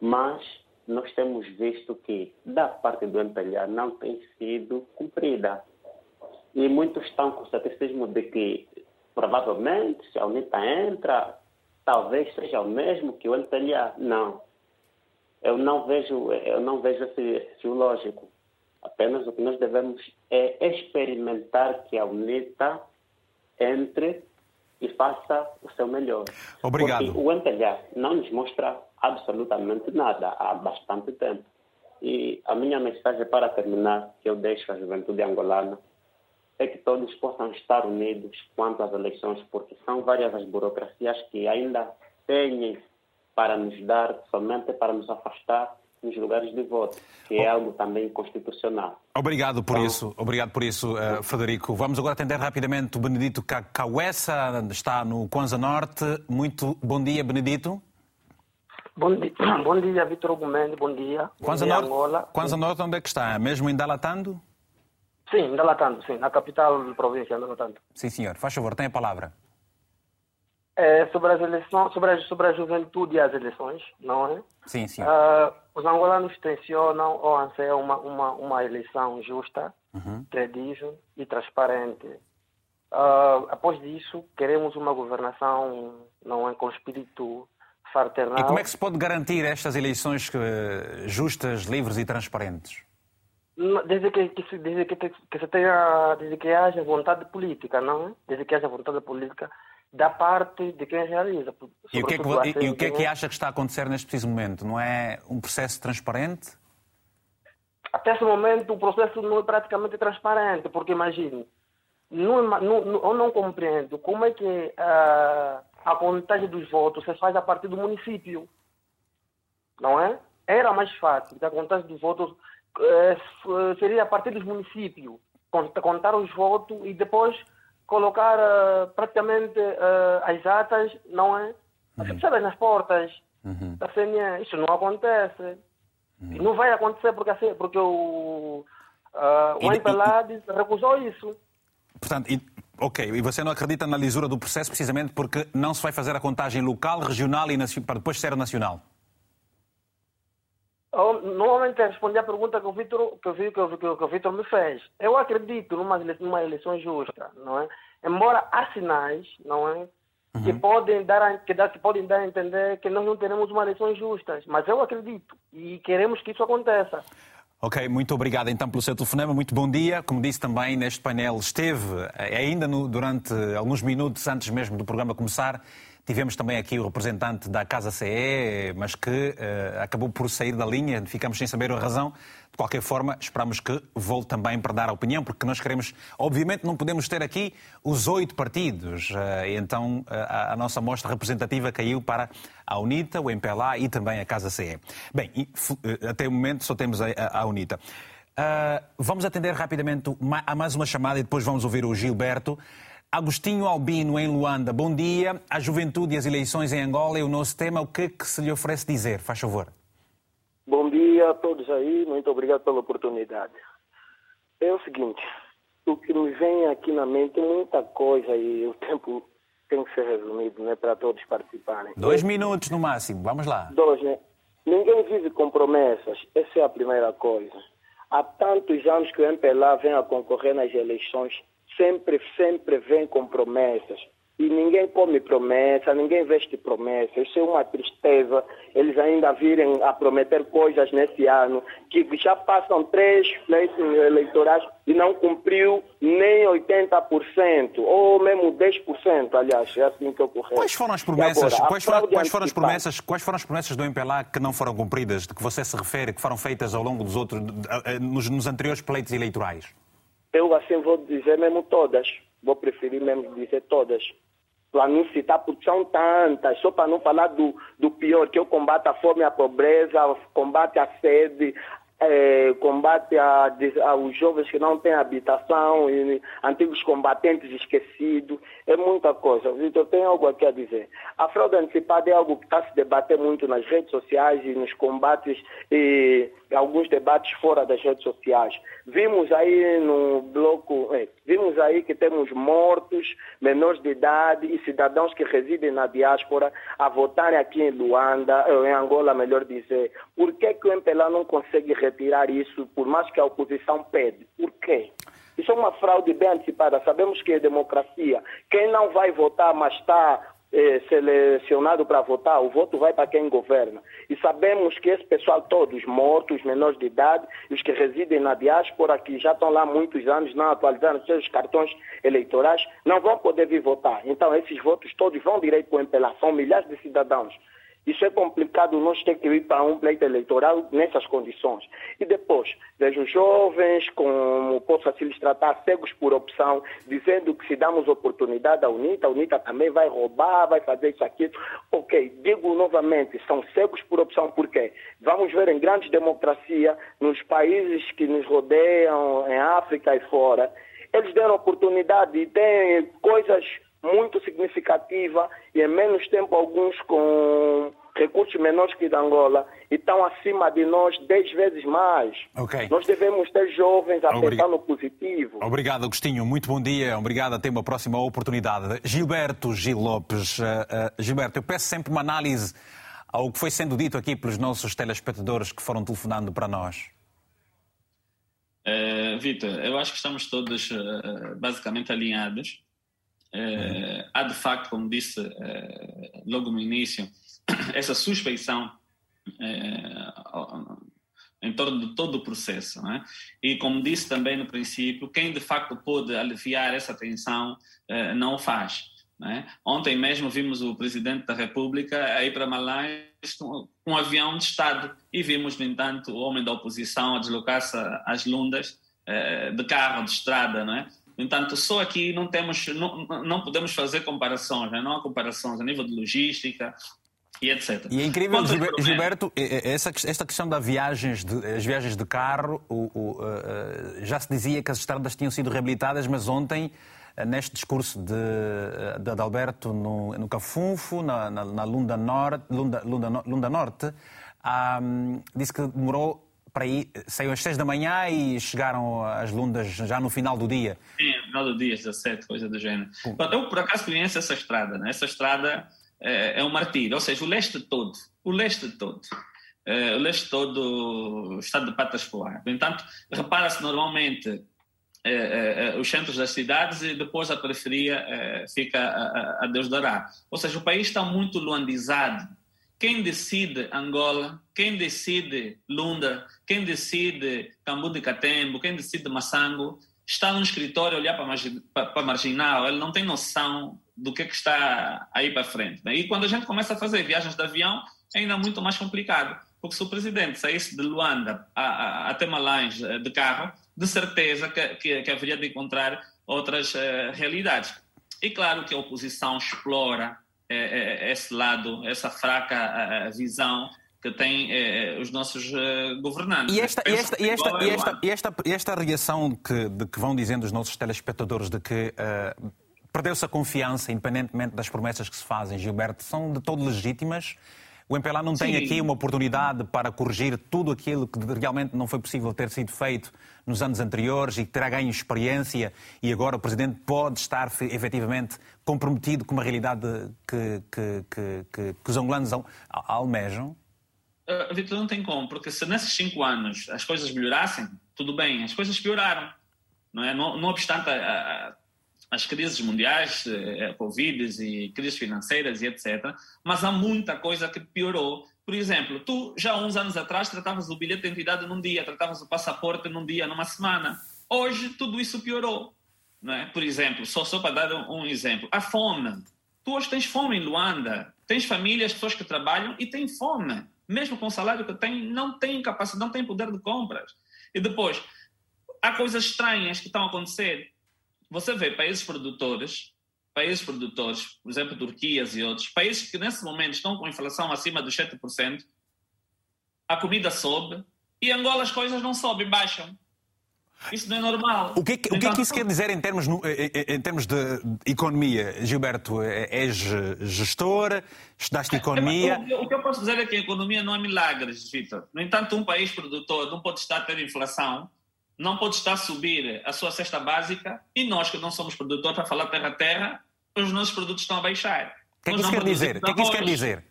mas nós temos visto que da parte do MPLA não tem sido cumprida. E muitos estão com o ceticismo de que provavelmente se a UNITA entra, talvez seja o mesmo que o MPLA. Não eu não vejo, eu não vejo esse, esse lógico. Apenas o que nós devemos é experimentar que a UNITA entre e faça o seu melhor. Obrigado. Porque o MPLA não nos mostra absolutamente nada há bastante tempo. E a minha mensagem para terminar, que eu deixo à juventude angolana, é que todos possam estar unidos quanto às eleições, porque são várias as burocracias que ainda têm para nos dar, somente para nos afastar nos lugares de voto, que é algo também constitucional. Obrigado por então, isso, obrigado por isso, uh, Frederico. Vamos agora atender rapidamente o Benedito Cauessa, está no Kwanza Norte. Muito bom dia, Benedito. Bom dia, bom dia Vitor Gomes, bom dia. Kwanza Norte, Angola. Norte, onde é que está? Mesmo em Dalatando? Sim, em Dalatando, sim, na capital da província, Dalatando. Sim, senhor. Faz favor, tem a palavra. É, sobre as eleições, sobre a, sobre a juventude e as eleições, não é? Sim, sim. Uh, os angolanos tensionam ou anseiam uma, uma, uma eleição justa, uhum. credível e transparente. Uh, após disso, queremos uma governação, não é, com espírito fraternal. E como é que se pode garantir estas eleições justas, livres e transparentes? Desde que, que, se, desde que, que se tenha, desde que haja vontade política, não é? Desde que haja vontade política da parte de quem realiza. E o que, é que, e, e o que é que acha que está a acontecer neste preciso momento? Não é um processo transparente? Até esse momento o processo não é praticamente transparente, porque imagine, não, não, eu não compreendo como é que uh, a contagem dos votos se faz a partir do município. Não é? Era mais fácil a contagem dos votos uh, seria a partir dos municípios. Contar os votos e depois colocar uh, praticamente uh, as atas, não é? Uhum. Fixadas nas portas uhum. da CNE. Isso não acontece. Uhum. Não vai acontecer porque, assim, porque o, uh, o MPLA recusou isso. Portanto, e, ok, e você não acredita na lisura do processo precisamente porque não se vai fazer a contagem local, regional e para depois ser nacional? Normalmente respondi a pergunta que o Vitor que, que, que, que me fez. Eu acredito numa, numa eleição justa, não é? Embora há sinais, não é? Uhum. Que, podem dar a, que, que podem dar a entender que nós não teremos uma eleição justa. Mas eu acredito e queremos que isso aconteça. Ok, muito obrigado então pelo seu telefonema, muito bom dia. Como disse também, neste painel esteve, eh, ainda no, durante alguns minutos antes mesmo do programa começar, Tivemos também aqui o representante da Casa CE, mas que uh, acabou por sair da linha, ficamos sem saber a razão. De qualquer forma, esperamos que volte também para dar a opinião, porque nós queremos, obviamente, não podemos ter aqui os oito partidos. Uh, então, uh, a nossa mostra representativa caiu para a UNITA, o MPLA e também a Casa CE. Bem, até o momento só temos a UNITA. vamos atender rapidamente a mais uma chamada e depois vamos ouvir o Gilberto. Agostinho Albino, em Luanda. Bom dia. A juventude e as eleições em Angola é o nosso tema. O que é que se lhe oferece dizer? Faz favor. Bom dia a todos aí. Muito obrigado pela oportunidade. É o seguinte, o que me vem aqui na mente é muita coisa e o tempo tem que ser resumido, né, para todos participarem. Dois minutos no máximo. Vamos lá. Dois, né? Ninguém vive com promessas. Essa é a primeira coisa. Há tantos anos que o MPLA vem a concorrer nas eleições sempre, sempre vem com promessas. E ninguém come promessa, ninguém veste promessa. Isso é uma tristeza. Eles ainda virem a prometer coisas nesse ano, que já passam três pleitos eleitorais e não cumpriu nem 80%, ou mesmo 10%, aliás, é assim que ocorreu. Quais foram as promessas, agora, quais, foram, quais foram as promessas, quais foram as promessas do MPLA que não foram cumpridas, de que você se refere, que foram feitas ao longo dos outros, eh, nos, nos anteriores pleitos eleitorais? Eu assim vou dizer mesmo todas. Vou preferir mesmo dizer todas. Para não citar, porque são tantas, só para não falar do, do pior, que o combate à fome e à pobreza, combate à sede, é, combate a, aos jovens que não têm habitação, e antigos combatentes esquecidos, é muita coisa. Vitor, tem algo aqui a dizer. A fraude antecipada é algo que está se debater muito nas redes sociais e nos combates e alguns debates fora das redes sociais. Vimos aí no bloco, é, vimos aí que temos mortos, menores de idade e cidadãos que residem na diáspora a votarem aqui em Luanda, em Angola, melhor dizer. Por que, que o MPLA não consegue retirar isso, por mais que a oposição pede? Por quê? Isso é uma fraude bem antecipada. Sabemos que é democracia. Quem não vai votar, mas está é, selecionado para votar, o voto vai para quem governa. E sabemos que esse pessoal todo, os mortos, os menores de idade, os que residem na diáspora, que já estão lá muitos anos, não atualizando seus cartões eleitorais, não vão poder vir votar. Então, esses votos todos vão direito para o MPLA. São milhares de cidadãos isso é complicado, nós temos que ir para um pleito eleitoral nessas condições. E depois, vejo jovens, como posso assim lhes tratar, cegos por opção, dizendo que se damos oportunidade à UNITA, a UNITA também vai roubar, vai fazer isso aqui. Ok, digo novamente, são cegos por opção, por quê? Vamos ver em grandes democracias, nos países que nos rodeiam, em África e fora, eles deram oportunidade e têm coisas muito significativa e em menos tempo alguns com recursos menores que da Angola e estão acima de nós 10 vezes mais. Okay. Nós devemos ter jovens a Obrig... pensar no positivo. Obrigado, Agostinho. Muito bom dia. Obrigado. Até uma próxima oportunidade. Gilberto Gil Lopes. Uh, uh, Gilberto, eu peço sempre uma análise ao que foi sendo dito aqui pelos nossos telespectadores que foram telefonando para nós. Uh, Vitor, eu acho que estamos todos basicamente alinhados é, há de facto, como disse é, logo no início, essa suspeição é, em torno de todo o processo. É? E como disse também no princípio, quem de facto pode aliviar essa tensão não o faz. É? Ontem mesmo vimos o presidente da República ir para Malais com um avião de Estado e vimos, no entanto, o homem da oposição a deslocar-se às lundas de carro, de estrada, não é? No entanto, só aqui não temos, não, não podemos fazer comparações, né? não há comparações a nível de logística, e etc. E é incrível, Gilberto, essa, esta questão das viagens de, as viagens de carro, o, o, uh, já se dizia que as estradas tinham sido reabilitadas, mas ontem, uh, neste discurso de, de, de Alberto no, no Cafunfo, na, na, na Lunda, Norte, Lunda, Lunda, Lunda Norte, um, disse que demorou para aí, saiu às 6 da manhã e chegaram às Lundas já no final do dia. Sim, no final do dia, às 17, coisa do género. Eu, por acaso, conheço essa estrada. Né? Essa estrada é, é um martírio, ou seja, o leste todo, o leste todo. É, o leste todo está de patas para o ar. No entanto, repara-se normalmente é, é, os centros das cidades e depois a periferia fica a, a Deus dará. Ou seja, o país está muito luandizado quem decide Angola, quem decide Lunda, quem decide Cambu de Catembo, quem decide Massango, está no escritório a olhar para, margin, marginal, ele não tem noção do que, é que está aí para frente. Né? E quando a gente começa a fazer viagens de avião, é ainda muito mais complicado, porque se o presidente saísse de Luanda a, até Malães eh, de carro, de certeza que, que, que haveria de encontrar outras uh, realidades. E claro que a oposição explora esse lado, essa fraca visão que têm é, os nossos governantes. E esta, e esta, e esta, e esta, e esta, esta reação que, de que vão dizendo os nossos telespectadores de que uh, perdeu-se a confiança, independentemente das promessas que se fazem, Gilberto, são de todo legítimas. O MPLA não tem Sim. aqui uma oportunidade para corrigir tudo aquilo que realmente não foi possível ter sido feito nos anos anteriores e que terá ganho experiência e agora o Presidente pode estar efetivamente comprometido com uma realidade que, que, que, que os angolanos almejam? Uh, Vitor, não tem como, porque se nesses cinco anos as coisas melhorassem, tudo bem, as coisas pioraram. Não, é? não, não obstante a, a, as crises mundiais, eh, a Covid e crises financeiras e etc., mas há muita coisa que piorou por exemplo, tu já há uns anos atrás tratavas o bilhete de identidade num dia, tratavas o passaporte num dia, numa semana. Hoje tudo isso piorou. Né? Por exemplo, só, só para dar um, um exemplo, a fome. Tu hoje tens fome em Luanda, tens famílias, pessoas que trabalham e têm fome. Mesmo com o salário que têm, não têm capacidade, não têm poder de compras. E depois, há coisas estranhas que estão a acontecer. Você vê países produtores países produtores, por exemplo, Turquias e outros, países que nesse momento estão com inflação acima dos 7%, a comida sobe e em Angola as coisas não sobem, baixam. Isso não é normal. O que, é que, o que, é que isso quer dizer em termos, em, termos de economia? Gilberto, és gestor, estudaste economia. O, o que eu posso dizer é que a economia não é milagres, Vitor. No entanto, um país produtor não pode estar a ter inflação não pode estar a subir a sua cesta básica e nós que não somos produtores para falar terra a terra, os nossos produtos estão a baixar. O que é que isso quer dizer? Que é que isso quer dizer?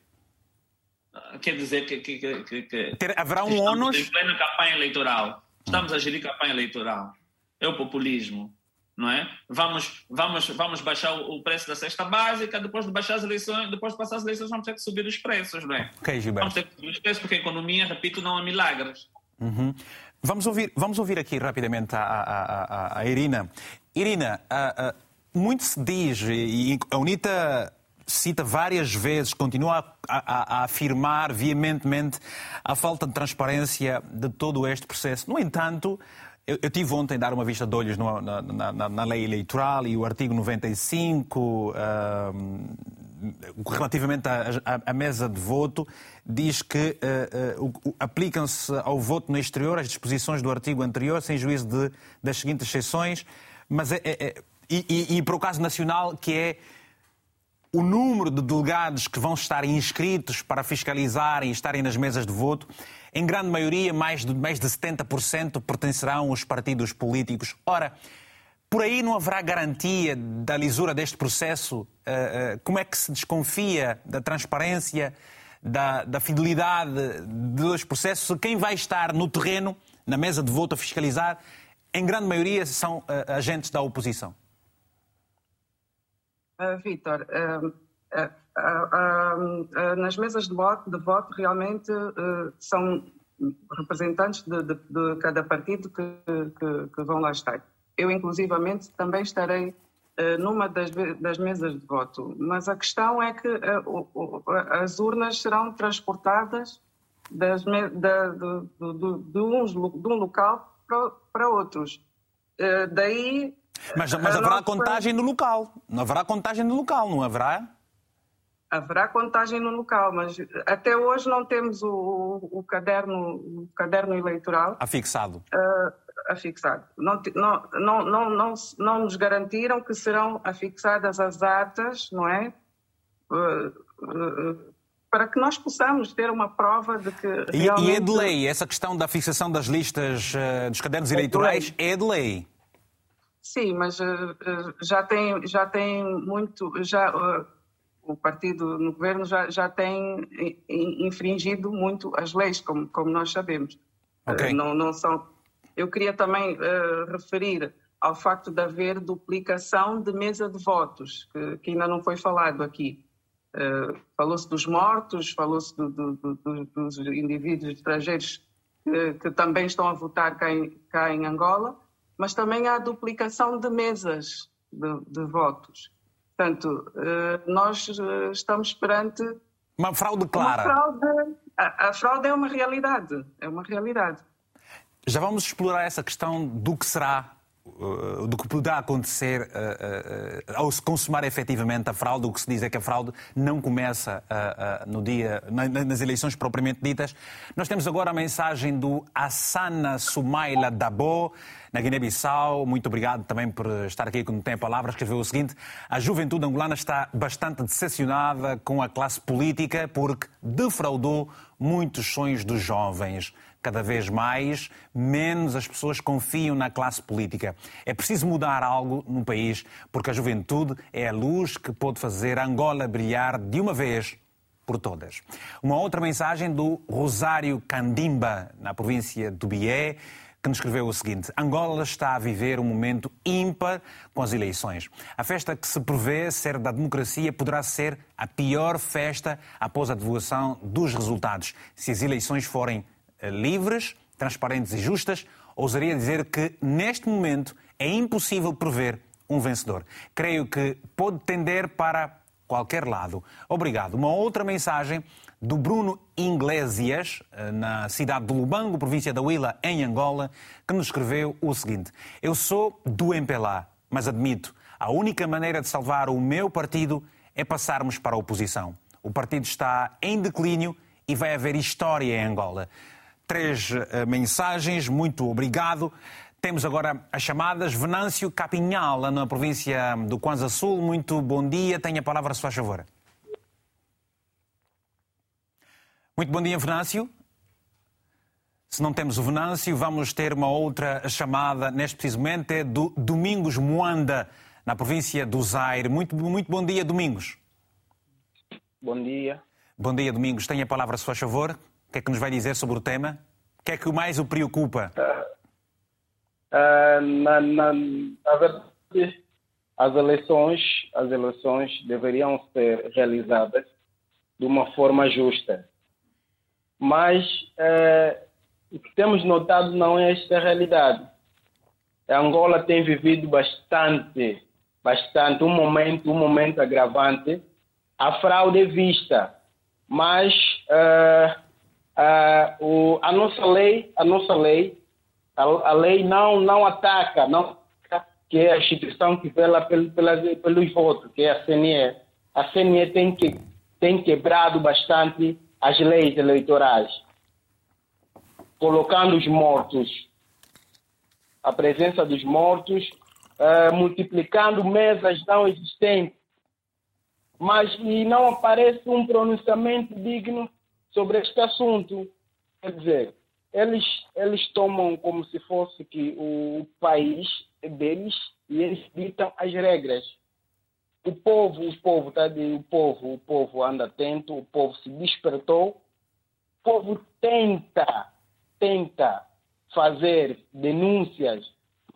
Quer dizer que, que, que, que Ter, haverá um ônus... em plena campanha eleitoral. Estamos a gerir campanha eleitoral. É o populismo. não é? Vamos, vamos, vamos baixar o preço da cesta básica, depois de baixar as eleições, depois de passar as eleições, vamos ter que subir os preços, não é? Ok, Gilberto. Vamos ter que subir os preços, porque a economia, repito, não há milagres. Uhum. Vamos, ouvir, vamos ouvir aqui rapidamente a, a, a, a Irina. Irina, muito se diz, e a UNITA cita várias vezes, continua a, a, afirmar veementemente a falta de transparência de todo este processo. No entanto, eu, eu tive ontem dar uma vista de olhos no, na, na, na, lei eleitoral e o artigo 95, uh, relativamente à, mesa de voto, diz que uh, uh, aplicam-se ao voto no exterior as disposições do artigo anterior, sem juízo de, das seguintes exceções, mas é, é, é e, e, e para o caso nacional, que é o número de delegados que vão estar inscritos para fiscalizarem e estarem nas mesas de voto, em grande maioria, mais de, mais de 70% pertencerão aos partidos políticos. Ora, por aí não haverá garantia da lisura deste processo? Eh, eh, como é que se desconfia da transparência, da, da fidelidade dos processos? Quem vai estar no terreno, na mesa de voto a fiscalizar, em grande maioria são eh, agentes da oposição. Uh, Vítor, nas mesas de voto, de voto realmente são representantes de, de, de, cada partido que, que, que, vão lá estar. Eu, inclusivamente, também estarei numa das, das, mesas de voto, mas a questão é que as urnas serão transportadas das, da, de, de, um, de um local para, para outros. Daí mas, mas haverá nossa... contagem no local. Não haverá contagem no local, não haverá? Haverá contagem no local, mas até hoje não temos o, o caderno, o caderno eleitoral. Afixado. Uh, afixado. Não, não, não, não, não, não nos garantiram que serão afixadas as atas, não é? Uh, uh, para que nós possamos ter uma prova de que. Realmente... E, é de lei, essa questão da fixação das listas dos cadernos é eleitorais de é de lei. Sim, mas já tem já tem muito já o partido no governo já já tem infringido muito as leis como como nós sabemos. Okay. não não são. Eu queria também referir ao facto de haver duplicação de mesa de votos que, que ainda não foi falado aqui. falou-se dos mortos, falou-se do, do, do, dos indivíduos estrangeiros que, que, também estão a votar cá em, cá em Angola mas também há duplicação de mesas de, de votos. Portanto, eh, nós estamos perante. Uma fraude clara. Uma fraude, a, a fraude é uma realidade. É uma realidade. Já vamos explorar essa questão do que será eh, do que poderá acontecer uh, uh, ao se consumar efetivamente a fraude. O que se diz é que a fraude não começa no dia, na, nas eleições propriamente ditas. Nós temos agora a mensagem do Assana Sumaila Dabo, na Guiné-Bissau. Muito obrigado também por estar aqui quando tem a palavra. Escreveu o seguinte: A juventude angolana está bastante decepcionada com a classe política porque defraudou muitos sonhos dos jovens cada vez mais, menos as pessoas confiam na classe política. É preciso mudar algo no país, porque a juventude é a luz que pode fazer Angola brilhar de uma vez por todas. Uma outra mensagem do Rosário Candimba, na província do Bié, que nos escreveu o seguinte: Angola está a viver um momento ímpar com as eleições. A festa que se prevê ser da democracia poderá ser a pior festa após a divulgação dos resultados, se as eleições forem livres, transparentes e justas, ousaria dizer que, neste momento, é impossível prever um vencedor. Creio que pode tender para qualquer lado. Obrigado. Uma outra mensagem do Bruno Iglesias, eh, na cidade de Lubango, província da Huila, em Angola, que nos escreveu o seguinte: Eu sou do MPLA, mas admito, a única maneira de salvar o meu partido é passarmos para a oposição. O partido está em declínio e vai haver história em Angola três uh, mensagens. Muito obrigado. Temos agora as chamadas. Venâncio Capinhal, lá na província do Kwanza Sul. Muito bom dia. Tenha a palavra, se faz favor. Muito bom dia, Venâncio. Se não temos o Venâncio, vamos ter uma outra chamada neste preciso momento. É do Domingos Moanda, na província do Zaire. Muito, muito bom dia, Domingos. Bom dia. Bom dia, Domingos. Tenha a palavra, se faz favor que é que nos vai dizer sobre o tema? O que é que mais o preocupa? Uh, uh, na, na, na, verdade, as eleições, as eleições deveriam ser realizadas de uma forma justa. Mas eh, o que temos notado não é esta realidade. A Angola tem vivido bastante, bastante, um momento, um momento agravante. A fraude é vista, mas uh, uh, o, a nossa lei, a nossa lei, a, a, lei não não ataca, não que é a instituição que vela pelo, pela, pelos votos, que é a CNE. A CNE tem que tem quebrado bastante as leis eleitorais, colocando os mortos a presença dos mortos, uh, multiplicando mesas não existentes. Mas e não aparece um pronunciamento digno sobre este assunto. Quer dizer, eles, eles tomam como se fosse que o país é deles e eles ditam as regras. O povo, o povo, tá de, o povo, o povo anda atento, o povo se despertou, o povo tenta, tenta fazer denúncias,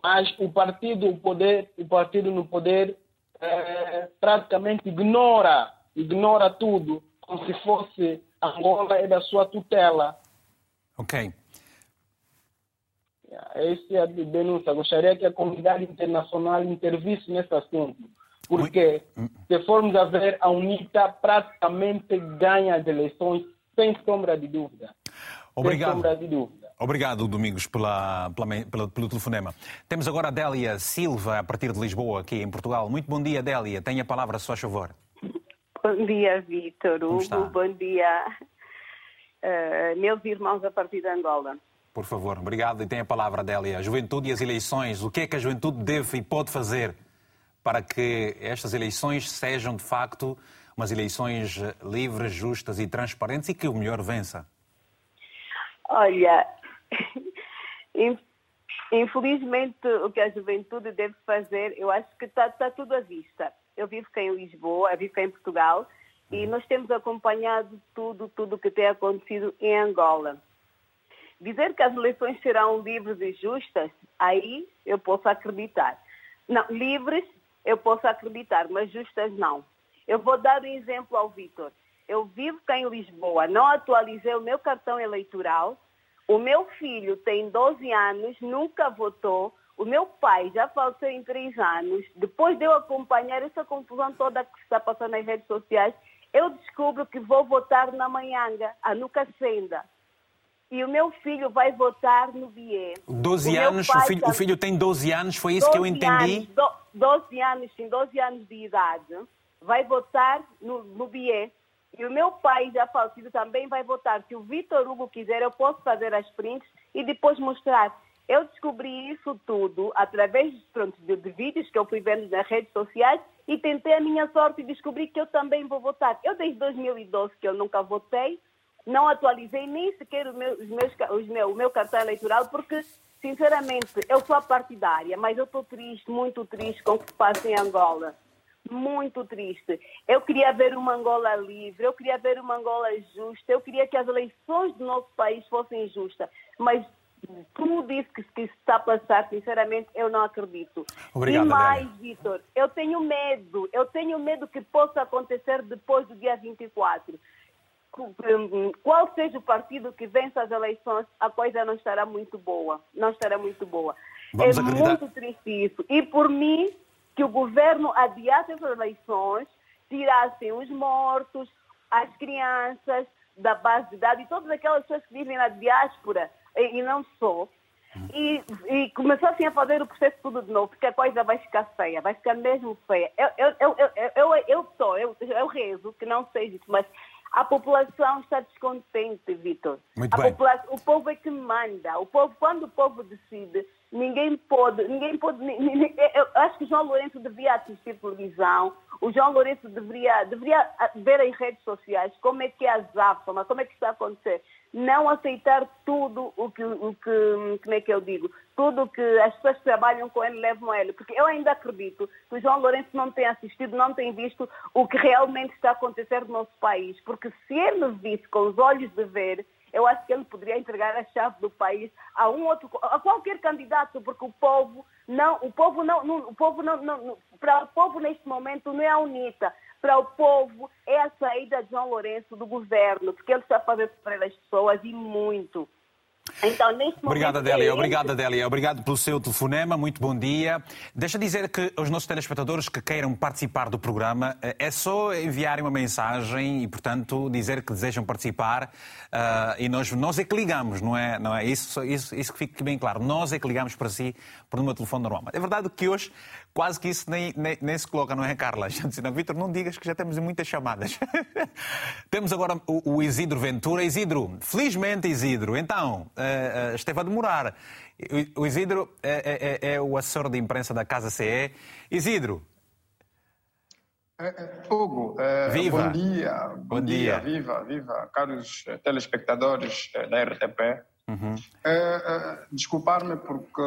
mas o partido, o poder, o partido no poder é, praticamente ignora, ignora tudo, como se fosse Angola é da sua tutela. Ok. Essa é a denúncia. Gostaria que a comunidade internacional intervisse nesse assunto. Porque, se formos a ver, a UNITA praticamente ganha as eleições sem sombra de dúvida. Obrigado. Sem sombra de dúvida. Obrigado, Domingos, pela, pela, pela, pelo telefonema. Temos agora a Délia Silva, a partir de Lisboa, aqui em Portugal. Muito bom dia, Délia. Tenha a palavra, se faz favor. Bom dia, Vítor. Hugo, bom dia, uh, meus irmãos a partir de Angola. Por favor, obrigado. E tem a palavra, Délia. A juventude e as eleições. O que é que a juventude deve e pode fazer para que estas eleições sejam, de facto, umas eleições livres, justas e transparentes e que o melhor vença? Olha, infelizmente o que a juventude deve fazer, eu acho que está tá tudo à vista. Eu vivo cá em Lisboa, eu vivo cá em Portugal e nós temos acompanhado tudo, tudo o que tem acontecido em Angola. Dizer que as eleições serão livres e justas, aí eu posso acreditar. Não, livres eu posso acreditar, mas justas não. Eu vou dar um exemplo ao Vitor. Eu vivo cá em Lisboa, não atualizei o meu cartão eleitoral. O meu filho tem 12 anos, nunca votou. O meu pai já faleceu em 3 anos. Depois de eu acompanhar essa confusão toda que está passando nas redes sociais, eu descubro que vou votar na Manhanga, a Nuca Senda. E o meu filho vai votar no BIE. 12 o anos, o filho, tá... o filho, tem 12 anos, foi isso que eu entendi? Anos, do, 12 anos, sim, 12 anos de idade, vai votar no, no BIE. E o meu pai, já falecido, também vai votar. Se o Vitor Hugo quiser, eu posso fazer as prints e depois mostrar. Eu descobri isso tudo através pronto, de, de, vídeos que eu fui vendo nas redes sociais e tentei a minha sorte e descobri que eu também vou votar. Eu desde 2012 que eu nunca votei, não atualizei nem sequer meu, os meus, os meu, o meu cartão eleitoral porque, sinceramente, eu sou partidária, mas eu estou triste, muito triste com o que se passa em Angola muito triste. Eu queria ver uma Angola livre, eu queria ver uma Angola justa, eu queria que as eleições do nosso país fossem justas, mas tudo isso que, que está a passar, sinceramente, eu não acredito. Obrigado, e mais, Vitor, eu tenho medo, eu tenho medo que possa acontecer depois do dia 24. Qual seja o partido que vença as eleições, a coisa não estará muito boa. Não estará muito boa. Vamos é acreditar... muito triste isso. E por mim, que o governo adiasse as eleições, tirassem os mortos, as crianças da base de dados e todas aquelas pessoas que vivem na diáspora e não só, e, e começassem a fazer o processo tudo de novo, porque a coisa vai ficar feia, vai ficar mesmo feia. Eu, eu, eu, eu, eu, eu, sou, eu, eu rezo que não seja isso, mas a população está descontente, Vitor. O povo é que manda. O povo, quando o povo decide, ninguém pode, ninguém pode. Ninguém, eu acho que o João Lourenço devia assistir televisão, o João Lourenço deveria, deveria ver em redes sociais como é que é a záfama, como é que está a acontecer. Não aceitar tudo o que, o que, como é que eu digo, tudo que as pessoas que trabalham com ele levam a ele. Porque eu ainda acredito que o João Lourenço não tem assistido, não tem visto o que realmente está a acontecer no nosso país. Porque se ele visse com os olhos de ver, eu acho que ele poderia entregar a chave do país a um outro, a qualquer candidato, porque o povo não, o povo não, não o povo não, não, para o povo neste momento não é a UNITA, para o povo é a saída de João Lourenço do governo, porque ele está a fazer sofrer as pessoas e muito. Então, neste Obrigada, Adélia. Obrigado, Adélia. Obrigado pelo seu telefonema. Muito bom dia. Deixa dizer que os nossos telespectadores que queiram participar do programa, eh, é só enviarem uma mensagem e, portanto, dizer que desejam participar uh, e nós, nós é que ligamos, não é? Não é? Isso, isso, isso que fique bem claro. Nós é que ligamos para si por um telefone normal. É verdade que hoje quase que isso nem, nem, nem, se coloca, não é, Carla? Já disse, não, Vitor, não digas que já temos muitas chamadas. temos agora o, o, Isidro Ventura. Isidro, felizmente Isidro, então, uh, uh, esteve a demorar. O, Isidro é, é, é, o assessor de imprensa da Casa CE. Isidro. É, Hugo, viva. bom dia. Bom, bom dia. dia. Viva, viva, caros telespectadores da RTP. Uhum. É, Desculpar-me porque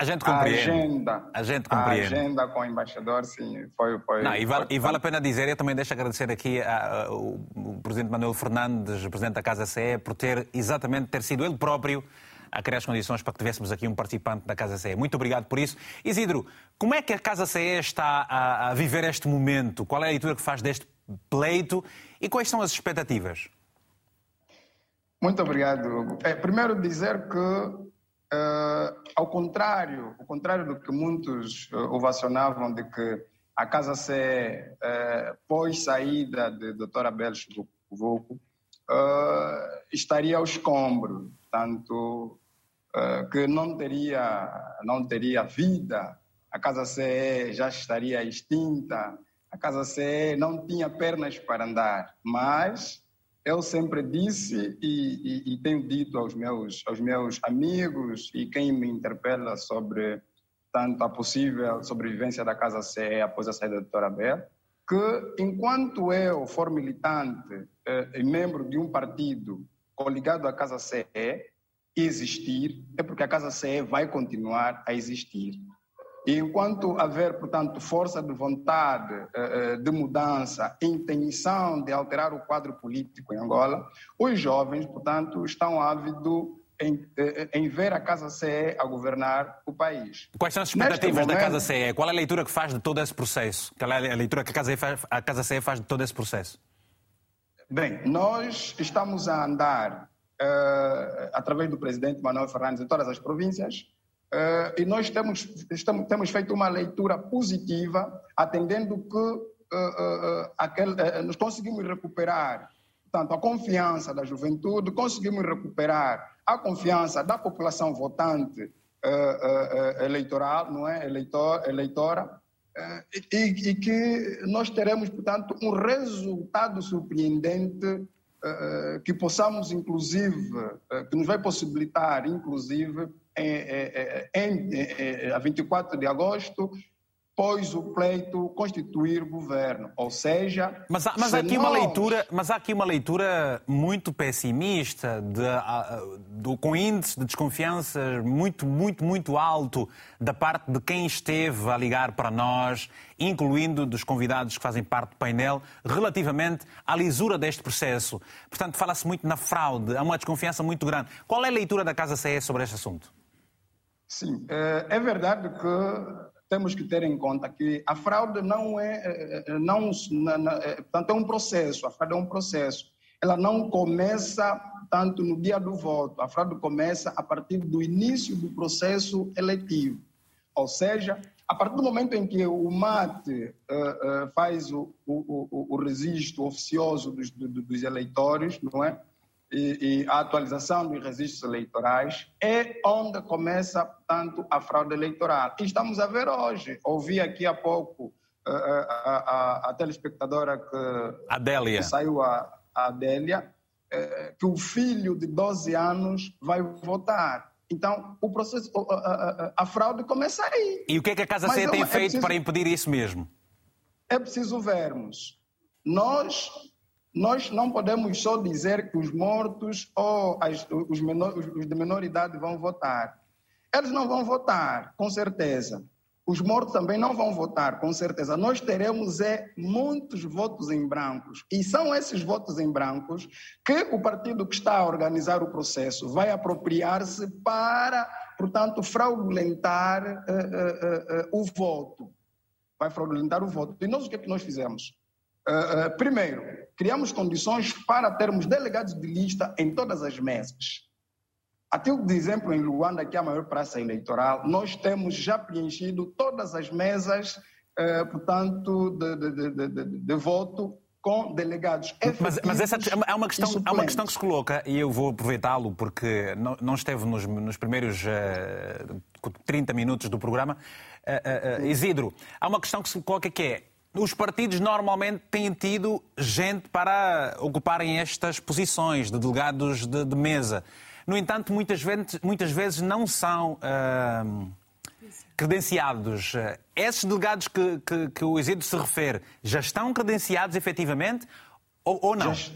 a, gente compreende. a agenda, a, gente compreende. a agenda com o embaixador, sim, foi. foi, Não, e, vale, foi... e vale a pena dizer, eu também deixo agradecer aqui ao presidente Manuel Fernandes, presidente da Casa CE, por ter exatamente ter sido ele próprio a criar as condições para que tivéssemos aqui um participante da Casa CE. Muito obrigado por isso. Isidro, como é que a Casa CE está a, a viver este momento? Qual é a leitura que faz deste pleito e quais são as expectativas? Muito obrigado, Hugo. É, primeiro dizer que, uh, ao contrário, ao contrário do que muitos uh, ovacionavam de que a Casa C, uh, pós saída de Dr. Abel Vuco, uh, estaria ao escombro, tanto que não teria, não teria vida, a Casa C já estaria extinta, a Casa C não tinha pernas para andar, mas eu sempre disse e, e, e, tenho dito aos meus, aos meus amigos e quem me interpela sobre tanto a possível sobrevivência da Casa CE após a saída do Dr. Abel, que enquanto eu for militante eh, e membro de um partido coligado à Casa CE existir, é porque a Casa CE vai continuar a existir. E enquanto haver, portanto, força de vontade eh, eh, de mudança, intenção de alterar o quadro político em Angola, os jovens, portanto, estão ávidos em, eh, em, ver a Casa CE a governar o país. Quais são as expectativas momento, da Casa CE? Qual é a leitura que faz de todo esse processo? Qual é a leitura que a Casa, faz, a Casa CE faz de todo esse processo? Bem, nós estamos a andar, uh, através do presidente Manuel Fernandes, em todas as províncias, Uh, e nós temos, estamos, temos feito uma leitura positiva, atendendo que uh, uh, aquele, nós conseguimos recuperar tanto a confiança da juventude, conseguimos recuperar a confiança da população votante eleitoral, não é, eleitor, eleitora, e, e, que nós teremos, portanto, um resultado surpreendente que possamos, inclusive, que nos vai possibilitar, inclusive, a 24 de agosto, pôs o pleito constituir governo, ou seja, mas há, mas há aqui nós... uma leitura, mas há aqui uma leitura muito pessimista de, de, com índice de desconfiança muito, muito, muito alto da parte de quem esteve a ligar para nós, incluindo dos convidados que fazem parte do painel, relativamente à lisura deste processo. Portanto, fala-se muito na fraude, há uma desconfiança muito grande. Qual é a leitura da Casa CE sobre este assunto? Sim, é, é verdade que temos que ter em conta que a fraude não é, é, é não, portanto, é um processo, a fraude é um processo. Ela não começa tanto no dia do voto, a fraude começa a partir do início do processo eletivo. Ou seja, a partir do momento em que o MAT uh, uh, faz o, o, o, o registro oficioso dos, dos eleitores, não é? E, e, a atualização dos registros eleitorais é onde começa, portanto, a fraude eleitoral. E estamos a ver hoje. Ouvi aqui há pouco a, eh, eh, a, a, a telespectadora que, Adélia. que saiu, a, a Adélia, é, que o filho de 12 anos vai votar. Então, o processo, a, fraude começa aí. E o que é que a Casa C tem é feito preciso, para impedir isso mesmo? É preciso vermos. Nós nós não podemos só dizer que os mortos ou as, os, menor, os de menor idade vão votar. Eles não vão votar, com certeza. os mortos também não vão votar, com certeza. Nós teremos é, muitos votos em brancos. E são esses votos em brancos que o partido que está a organizar o processo vai apropriar-se para, portanto, fraudulentar uh, uh, uh, o voto. Vai fraudulentar o voto. E nós o que é que nós fizemos? Primeiro, criamos condições para termos delegados de lista em todas as mesas. A título de exemplo, em Luanda, que é a maior praça eleitoral, nós temos já preenchido todas as mesas, eh, portanto, de, de, de, de, voto com delegados Mas, mas essa é uma, questão, é uma questão que se coloca, e eu vou aproveitá-lo porque não, não esteve nos, nos primeiros uh, eh, 30 minutos do programa. Uh, uh, Isidro, há uma questão que se coloca que é os partidos normalmente têm tido gente para ocuparem estas posições de delegados de, de mesa. No entanto, muitas vezes, muitas vezes não são uh, credenciados. Esses delegados que, que, que, o Isidro se refere já estão credenciados efetivamente ou, ou não? Já,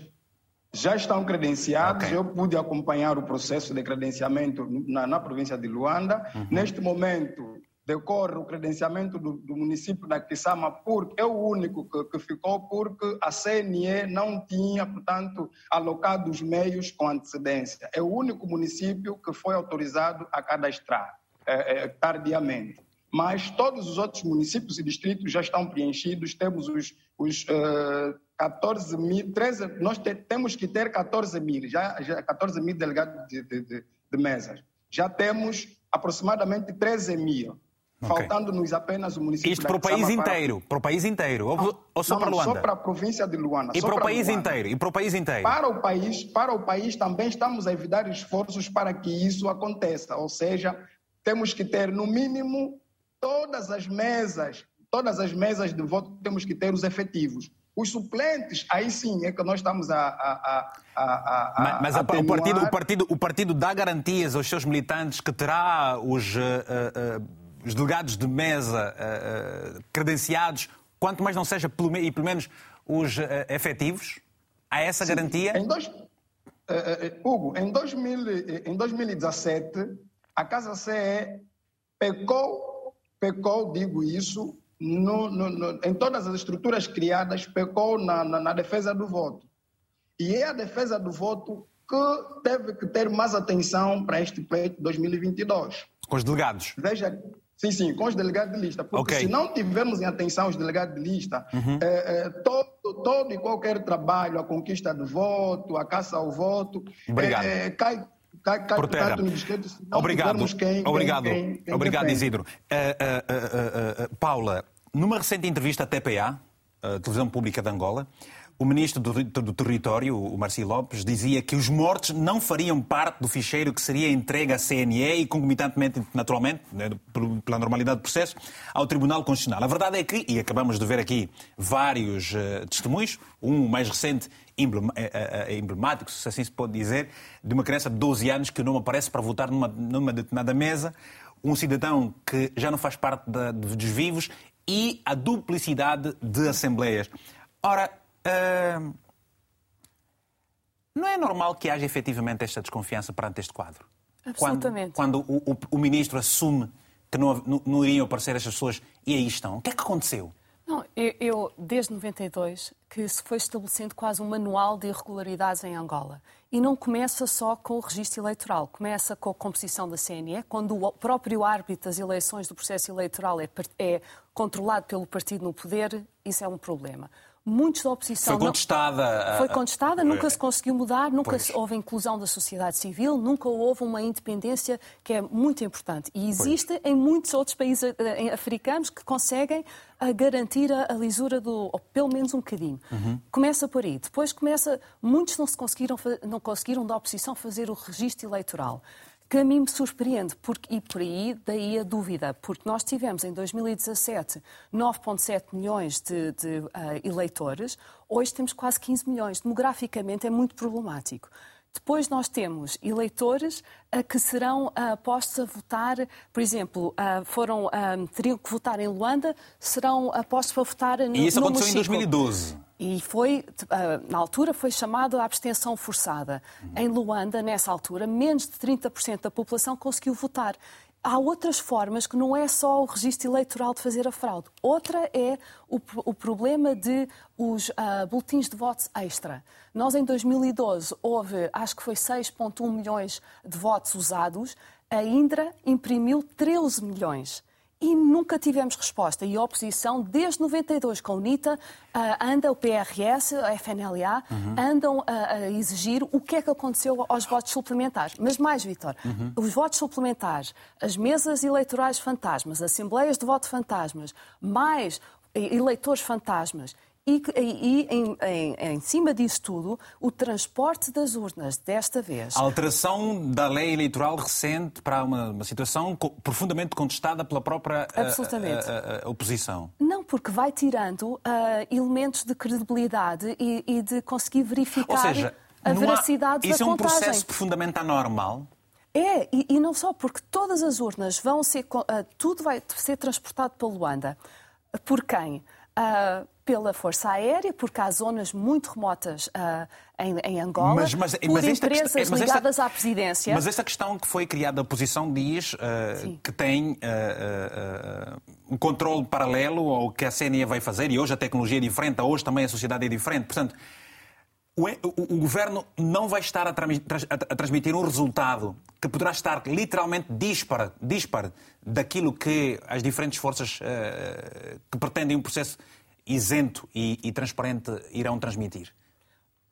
já, estão credenciados. Okay. Eu pude acompanhar o processo de credenciamento na, na província de Luanda. Uhum. Neste momento, decorre o credenciamento do, do, município da Kisama, porque é o único que, que, ficou, porque a CNE não tinha, portanto, alocado os meios com antecedência. É o único município que foi autorizado a cadastrar é, é, tardiamente. Mas todos os outros municípios e distritos já estão preenchidos, temos os, os uh, 14 mil, 13, nós te, temos que ter 14 mil, já, já 14 mil delegados de, de, de, de mesas. Já temos aproximadamente 13 mil. Okay. Faltando-nos apenas o município Isto para o país inteiro, para... o país inteiro, ou, não, ou só não, para Luanda? Só para a província de Luanda. E para o país Luanda. inteiro, e para o país inteiro. Para o país, para o país também estamos a evitar esforços para que isso aconteça, ou seja, temos que ter no mínimo todas as mesas, todas as mesas de voto temos que ter os efetivos. Os suplentes, aí sim é que nós estamos a. a, a, a mas, mas o, partido, o, partido, o partido dá garantias aos seus militantes que terá os. Uh, uh, os delegados de mesa uh, credenciados, quanto mais não seja, pelo, e pelo menos os uh, efetivos? Há essa Sim. garantia? Em dois, Hugo, em, 2000, em 2017, a Casa CE pecou, pecou, digo isso, no, no, no, em todas as estruturas criadas, pecou na, na, na, defesa do voto. E é a defesa do voto que teve que ter mais atenção para este pleito 2022. Com os delegados? Veja, Sim, sim, com os delegados de lista. Porque okay. se não tivermos em atenção os delegados de lista, uhum. é, é, todo, todo e qualquer trabalho, a conquista do voto, a caça ao voto, Obrigado. É, cai, cai, cai Por terra. Obrigado. Obrigado. Obrigado, Isidro. Paula, numa recente entrevista à TPA, a Televisão Pública de Angola, o ministro do, do, Território, o Marcelo Lopes, dizia que os mortos não fariam parte do ficheiro que seria entregue à CNE e, concomitantemente, naturalmente, né, pela normalidade do processo, ao Tribunal Constitucional. A verdade é que, e acabamos de ver aqui vários uh, testemunhos, um mais recente eh, eh, emblemático, se assim se pode dizer, de uma criança de 12 anos que não aparece para votar numa, numa determinada mesa, um cidadão que já não faz parte da, dos vivos e a duplicidade de assembleias. Ora, Uh, não é normal que haja efetivamente esta desconfiança perante este quadro? Absolutamente. Quando, quando o, o, o, ministro assume que não, não, não, iriam aparecer estas pessoas e aí estão. O que é que aconteceu? Não, eu, eu, desde 92 que se foi estabelecendo quase um manual de irregularidades em Angola. E não começa só com o registro eleitoral, começa com a composição da CNE, quando o próprio árbitro das eleições do processo eleitoral é, é controlado pelo partido no poder, isso é um problema muitos da oposição. Foi contestada. Não... Foi contestada, nunca se conseguiu mudar, nunca pois. houve inclusão da sociedade civil, nunca houve uma independência que é muito importante. E existe pois. em muitos outros países eh, africanos que conseguem eh, garantir a, lisura do, ou pelo menos um bocadinho. Uhum. Começa por aí. Depois começa, muitos não se conseguiram, não conseguiram da oposição fazer o registro eleitoral que a mim me surpreende, porque, e por aí daí a dúvida, porque nós tivemos em 2017 9,7 milhões de, de uh, eleitores, hoje temos quase 15 milhões. Demograficamente é muito problemático. Depois nós temos eleitores uh, que serão uh, postos a votar, por exemplo, uh, foram, teriam que votar em Luanda, serão postos para votar no E isso no aconteceu em 2012. E foi, na altura, foi chamado a abstenção forçada. Em Luanda, nessa altura, menos de 30% da população conseguiu votar. há outras formas que não é só o registro eleitoral de fazer a fraude. Outra é o, o problema de os uh, boletins de votos extra. Nós, em 2012, houve, acho que foi 6,1 milhões de votos usados. A Indra imprimiu 13 milhões e nunca tivemos resposta. E a oposição, desde 92, com a UNITA, uh, anda o PRS, a FNLA, uhum. andam a, a, exigir o que é que aconteceu aos votos suplementares. Mas mais, Vitor, uhum. os votos suplementares, as mesas eleitorais fantasmas, assembleias de voto fantasmas, mais eleitores fantasmas e, e em, em, em, cima disso tudo, o transporte das urnas, desta vez. A alteração da lei eleitoral recente para uma, uma situação profundamente contestada pela própria. A, a, a oposição. Não, porque vai tirando uh, elementos de credibilidade e, e, de conseguir verificar Ou seja, a veracidade há... Isso da contagem. Isso é um processo profundamente anormal? É, e, e, não só, porque todas as urnas vão ser. Uh, tudo vai ser transportado para Luanda. Por quem? Uh, pela Força Aérea, porque há zonas muito remotas uh, em, em, Angola, mas, mas, por mas empresas questão, ligadas esta, à presidência. Mas esta questão que foi criada, a oposição diz uh, que tem uh, um controle paralelo ao que a CNE vai fazer, e hoje a tecnologia é diferente, hoje também a sociedade é diferente. Portanto, o, o, o governo não vai estar a, a, a, transmitir um resultado que poderá estar literalmente dispar, dispar daquilo que as diferentes forças que pretendem um processo isento e, e transparente irão transmitir?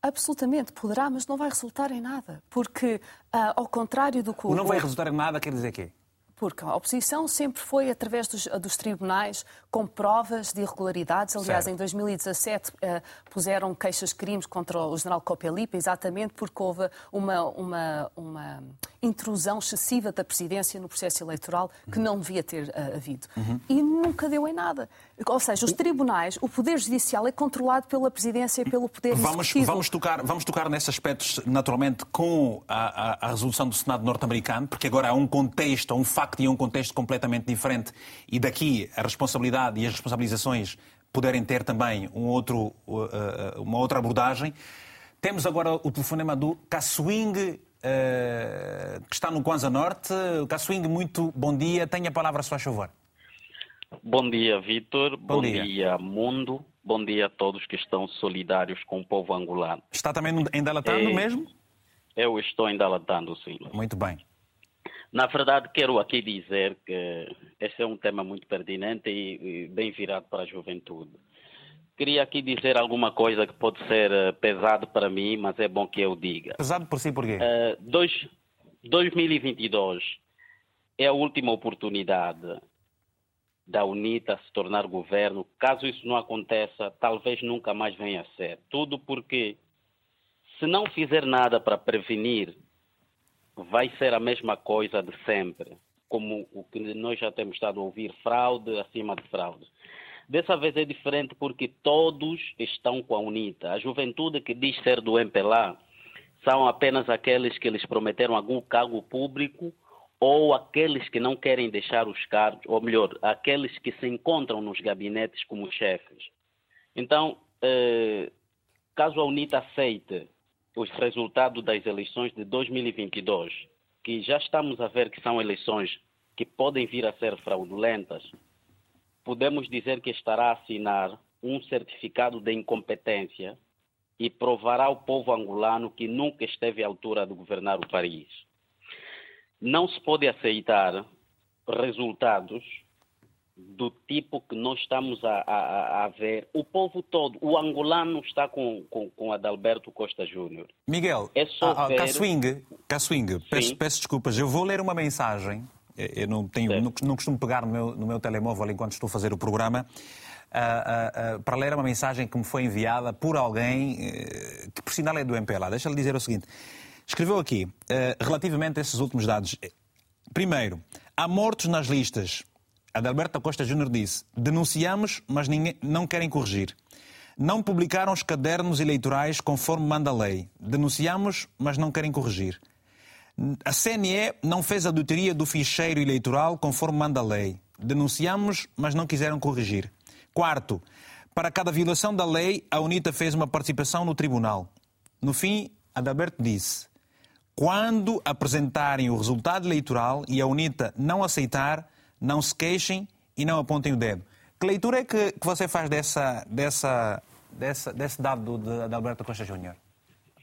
Absolutamente, poderá, mas não vai resultar em nada. Porque, uh, ao contrário do que o. não vai resultar em nada quer dizer quê? Porque a oposição sempre foi através dos, dos tribunais com provas de irregularidades. Aliás, certo. em 2017 uh, eh, puseram queixas de crimes contra o general Copelipa, exatamente porque houve uma, uma, uma intrusão excessiva da presidência no processo eleitoral que não devia ter uh, havido. Uhum. E nunca deu em nada. Ou seja, os tribunais, o poder judicial é controlado pela presidência e pelo poder vamos, executivo. Vamos tocar, vamos tocar nesses aspectos, naturalmente, com a, a, a resolução do Senado norte-americano, porque agora há um contexto, um facto e um contexto completamente diferente e daqui a responsabilidade e as responsabilizações puderem ter também um outro, uh, uh, uma outra abordagem. Temos agora o telefonema do Caswing que está no Kwanza Norte. Caswing, muito bom dia. Tenha a palavra, se faz favor. Bom dia, Vitor. Bom, bom dia. dia. mundo. Bom dia a todos que estão solidários com o povo angolano. Está também em Dalatando é... mesmo? Eu estou em Dalatando, sim. Muito bem. Na verdade, quero aqui dizer que este é um tema muito pertinente e bem virado para a juventude. Queria aqui dizer alguma coisa que pode ser uh, pesado para mim, mas é bom que eu diga. Pesado por si porquê? Uh, dois, 2022 é a última oportunidade da UNITA se tornar governo. Caso isso não aconteça, talvez nunca mais venha a ser. Tudo porque, se não fizer nada para prevenir, vai ser a mesma coisa de sempre, como o que nós já temos estado a ouvir, fraude acima de fraude. Dessa vez é diferente porque todos estão com a UNITA. A juventude que diz ser do MPLA são apenas aqueles que eles prometeram algum cargo público ou aqueles que não querem deixar os cargos, ou melhor, aqueles que se encontram nos gabinetes como chefes. Então, eh, caso a UNITA aceite os resultados das eleições de 2022, que já estamos a ver que são eleições que podem vir a ser fraudulentas, podemos dizer que estará a assinar um certificado de incompetência e provará ao povo angolano que nunca esteve à altura de governar o país. Não se pode aceitar resultados do tipo que nós estamos a, a, a, ver. O povo todo, o angolano está com, com, com Adalberto Costa Júnior. Miguel, é só a, ver... Caswing, Caswing peço, peço desculpas, eu vou ler uma mensagem eu não, tenho, não, não, costumo pegar no meu, no meu telemóvel enquanto estou a fazer o programa. Uh, uh, uh, para ler uma mensagem que me foi enviada por alguém eh, que, por sinal, é do MPLA. Deixa-lhe dizer o seguinte. Escreveu aqui, eh, relativamente a esses últimos dados. Primeiro, há mortos nas listas. Adalberto Costa Júnior disse: denunciamos, mas ninguém, não querem corrigir. Não publicaram os cadernos eleitorais conforme manda a lei. Denunciamos, mas não querem corrigir. A CNE não fez a auditoria do ficheiro eleitoral conforme manda a lei. Denunciamos, mas não quiseram corrigir. Quarto, para cada violação da lei, a UNITA fez uma participação no tribunal. No fim, Adalberto disse: Quando apresentarem o resultado eleitoral e a UNITA não aceitar, não se queixem e não apontem o dedo. Que leitura é que, que você faz dessa, dessa, dessa, desse dado de, de Alberto Costa Júnior?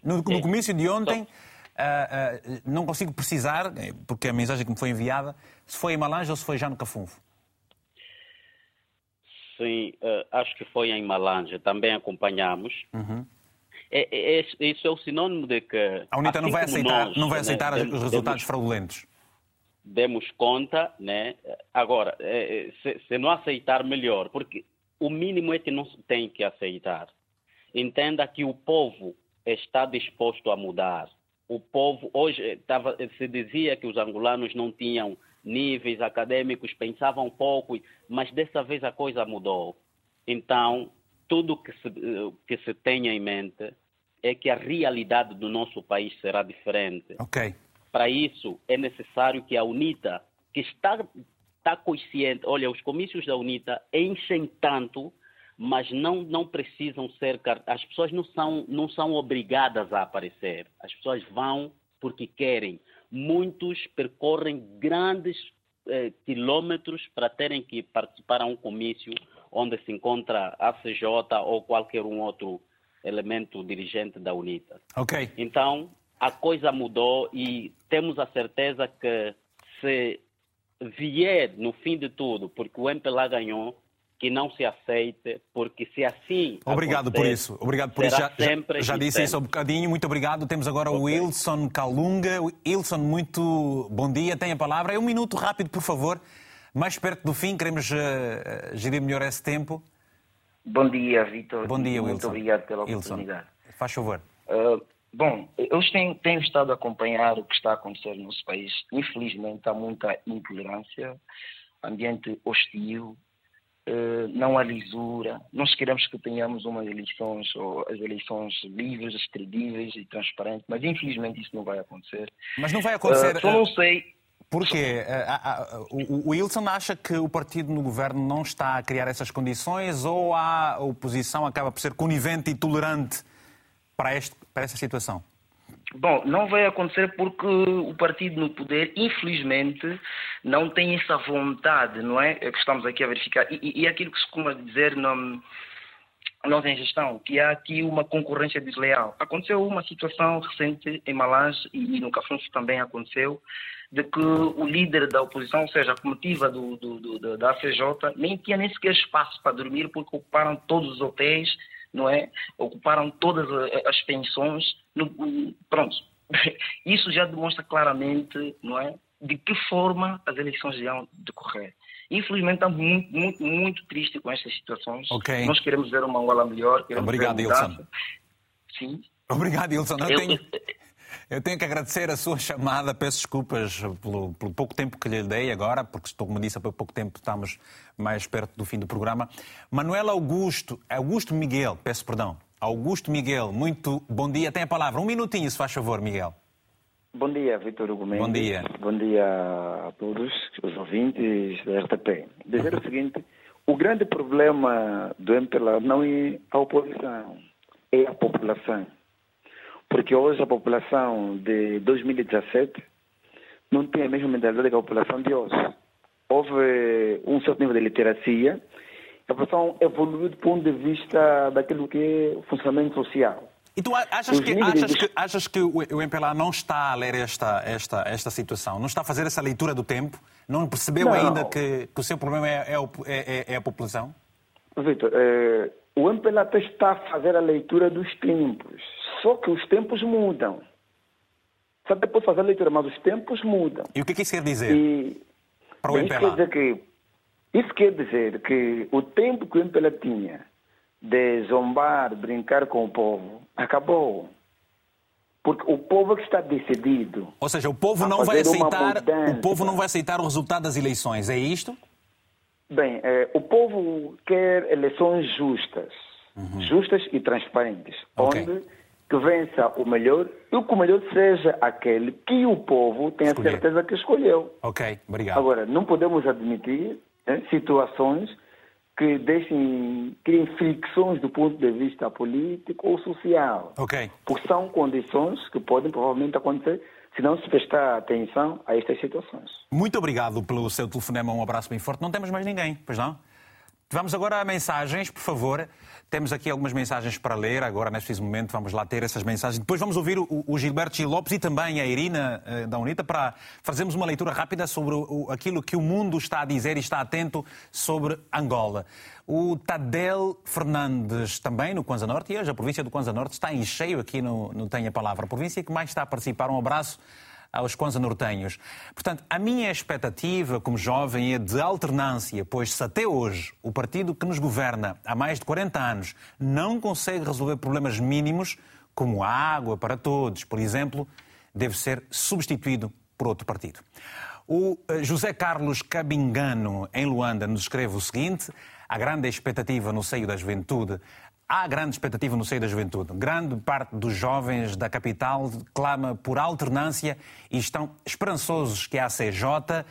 No, no comício de ontem, uh, uh, não consigo precisar, porque a mensagem que me foi enviada, se foi em Malange ou se foi já no Cafunfo. Sim, uh, acho que foi em Malange. Também acompanhamos. Uhum. É, é, é, isso é o sinônimo de que. A UNITA assim não vai aceitar, nós, não vai aceitar né, os resultados demos, fraudulentos. Demos conta, né? Agora, é, é, se, se, não aceitar, melhor, porque o mínimo é que não se tem que aceitar. Entenda que o povo está disposto a mudar. O povo, hoje, tava, se dizia que os angolanos não tinham níveis acadêmicos, pensavam pouco, mas dessa vez a coisa mudou. Então, tudo que se, que se tenha em mente é que a realidade do nosso país será diferente. Ok. Para isso, é necessário que a UNITA, que está, está consciente, olha, os comícios da UNITA enchem tanto, mas não, não precisam ser. As pessoas não são, não são obrigadas a aparecer. As pessoas vão porque querem. Muitos percorrem grandes eh, quilômetros para terem que participar a um comício onde se encontra a CJ ou qualquer um outro elemento dirigente da UNITA. Ok. Então, a coisa mudou e temos a certeza que se vier no fim de tudo, porque o MPLA ganhou, que não se aceite, porque se assim. Obrigado por isso. Obrigado por isso. Já, já, já disse isso há um bocadinho. Muito obrigado. Temos agora okay. o Wilson Calunga. Wilson, muito bom dia. Tem a palavra. É um minuto rápido, por favor. Mais perto do fim, queremos uh, gerir melhor esse tempo. Bom dia, Vitor. Bom dia, Wilson. Muito obrigado pela oportunidade. Wilson, faz favor. Uh, bom, eu tenho, tenho, estado a acompanhar o que está a acontecer no nosso país. Infelizmente, há muita intolerância, ambiente hostil, uh, não há lisura. Nós queremos que tenhamos umas eleições, ou as eleições livres, credíveis e transparentes, mas infelizmente isso não vai acontecer. Mas não vai acontecer. Uh, só não sei. Porquê? O Wilson acha que o partido no governo não está a criar essas condições ou a oposição acaba por ser conivente e tolerante para, este, para essa situação? Bom, não vai acontecer porque o partido no poder, infelizmente, não tem essa vontade, não é? é que estamos aqui a verificar. E, e, aquilo que se costuma dizer não, nós em gestão, que há aqui uma concorrência desleal. Aconteceu uma situação recente em Malange e no Cafunço também aconteceu, de que o líder da oposição, ou seja, a comitiva do, do, do, da ACJ, nem tinha nem sequer espaço para dormir porque ocuparam todos os hotéis, não é? Ocuparam todas as pensões. No, pronto. Isso já demonstra claramente, não é? De que forma as eleições irão decorrer. Infelizmente, estamos muito, muito, muito tristes com estas situações. Okay. Nós queremos ver uma Angola melhor. Obrigado, Ilson. Sim. Obrigado, Ilson. Eu, eu tenho... Eu tenho que agradecer a sua chamada, peço desculpas pelo, pelo, pouco tempo que lhe dei agora, porque, como disse, há pouco tempo estamos mais perto do fim do programa. Manuel Augusto, Augusto Miguel, peço perdão, Augusto Miguel, muito bom dia. Tem a palavra, um minutinho, se faz favor, Miguel. Bom dia, Vitor Hugo Mendes. Bom dia. Bom dia a todos os ouvintes da RTP. Dizer o seguinte, o grande problema do MPLA não é a oposição, é a população. Porque hoje a população de 2017 não tem a mesma mentalidade que a população de hoje. Houve um certo nível de literacia, a população evoluiu do ponto de vista daquilo que é o funcionamento social. E tu achas que, achas, que, achas que o MPLA não está a ler esta, esta, esta situação? Não está a fazer essa leitura do tempo? Não percebeu não. ainda que, que, o seu problema é, é, é, é a população? Vitor, é, o MPLA está a fazer a leitura dos tempos. Só que os tempos mudam. Sabe, depois fazer a leitura, mas os tempos mudam. E o que, é que isso quer dizer e, para o MPLA? Isso quer, dizer que, isso quer dizer que o tempo que o MPLA tinha de zombar, brincar com o povo, acabou. Porque o povo é que está decidido. Ou seja, o povo não vai aceitar, o povo não vai aceitar o resultado das eleições, é isto? Bem, é, o povo quer eleições justas, uhum. justas e transparentes, okay. onde que vença o melhor e que o melhor seja aquele que o povo tem a certeza que escolheu. Ok, obrigado. Agora, não podemos admitir né, situações que deixem, criem fricções do ponto de vista político ou social. Ok. Porque são condições que podem provavelmente acontecer se não se prestar atenção a estas situações. Muito obrigado pelo seu telefonema, um abraço bem forte. Não temos mais ninguém, pois não? Vamos agora a mensagens, por favor. Temos aqui algumas mensagens para ler, agora neste preciso momento vamos lá ter essas mensagens. Depois vamos ouvir o, Gilberto Gil Lopes e também a Irina uh, da UNITA para fazermos uma leitura rápida sobre aquilo que o mundo está a dizer e está atento sobre Angola. O Tadel Fernandes também no Kwanza Norte, e hoje a província do Kwanza Norte está em cheio aqui no, no Tem a Palavra. A província que mais está a participar. Um abraço aos nortenhos. Portanto, a minha expectativa como jovem é de alternância, pois se até hoje o partido que nos governa há mais de 40 anos não consegue resolver problemas mínimos, como a água para todos, por exemplo, deve ser substituído por outro partido. O eh, José Carlos Cabingano, em Luanda, nos escreve o seguinte: a grande expectativa no seio da juventude Há grande expectativa no seio da juventude. Grande parte dos jovens da capital clama por alternância e estão esperançosos que a CJ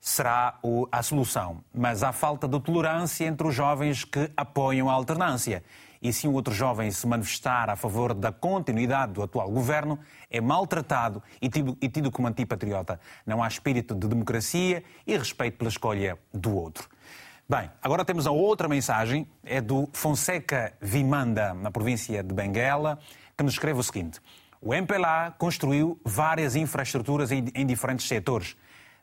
será a solução. Mas há falta de tolerância entre os jovens que apoiam a alternância. E se um outro jovem se manifestar a favor da continuidade do atual governo, é maltratado e tido, e tido como antipatriota. Não há espírito de democracia e respeito pela escolha do outro. Bem, agora temos a outra mensagem, é do Fonseca Vimanda, na província de Benguela, que nos escreve o seguinte: O MPLA construiu várias infraestruturas em, em diferentes setores.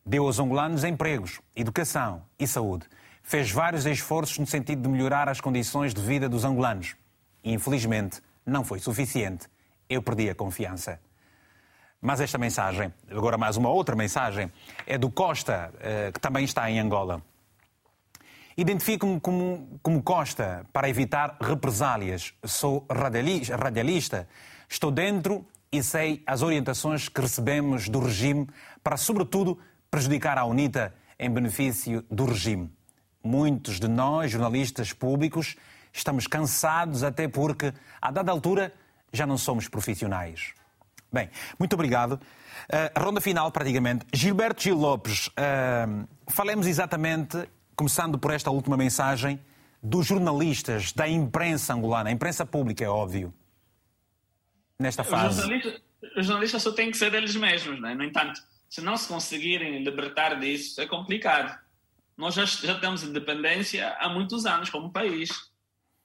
Deu aos angolanos empregos, educação e saúde. Fez vários esforços no sentido de melhorar as condições de vida dos angolanos. Infelizmente, não foi suficiente. Eu perdi a confiança. Mas esta mensagem, agora mais uma outra mensagem, é do Costa, eh, que também está em Angola. Identifico-me como, como Costa para evitar represálias. Sou radialista, estou dentro e sei as orientações que recebemos do regime para, sobretudo, prejudicar a UNITA em benefício do regime. Muitos de nós, jornalistas públicos, estamos cansados até porque, a dada altura, já não somos profissionais. Bem, muito obrigado. Uh, ronda final, praticamente. Gilberto Gil Lopes, uh, falemos exatamente começando por esta última mensagem dos jornalistas, da imprensa angolana, a imprensa pública, é óbvio, nesta fase. Os jornalistas, os jornalistas só têm que ser eles mesmos, né? no entanto, se não se conseguirem libertar disso, é complicado. Nós já, já temos independência há muitos anos como país.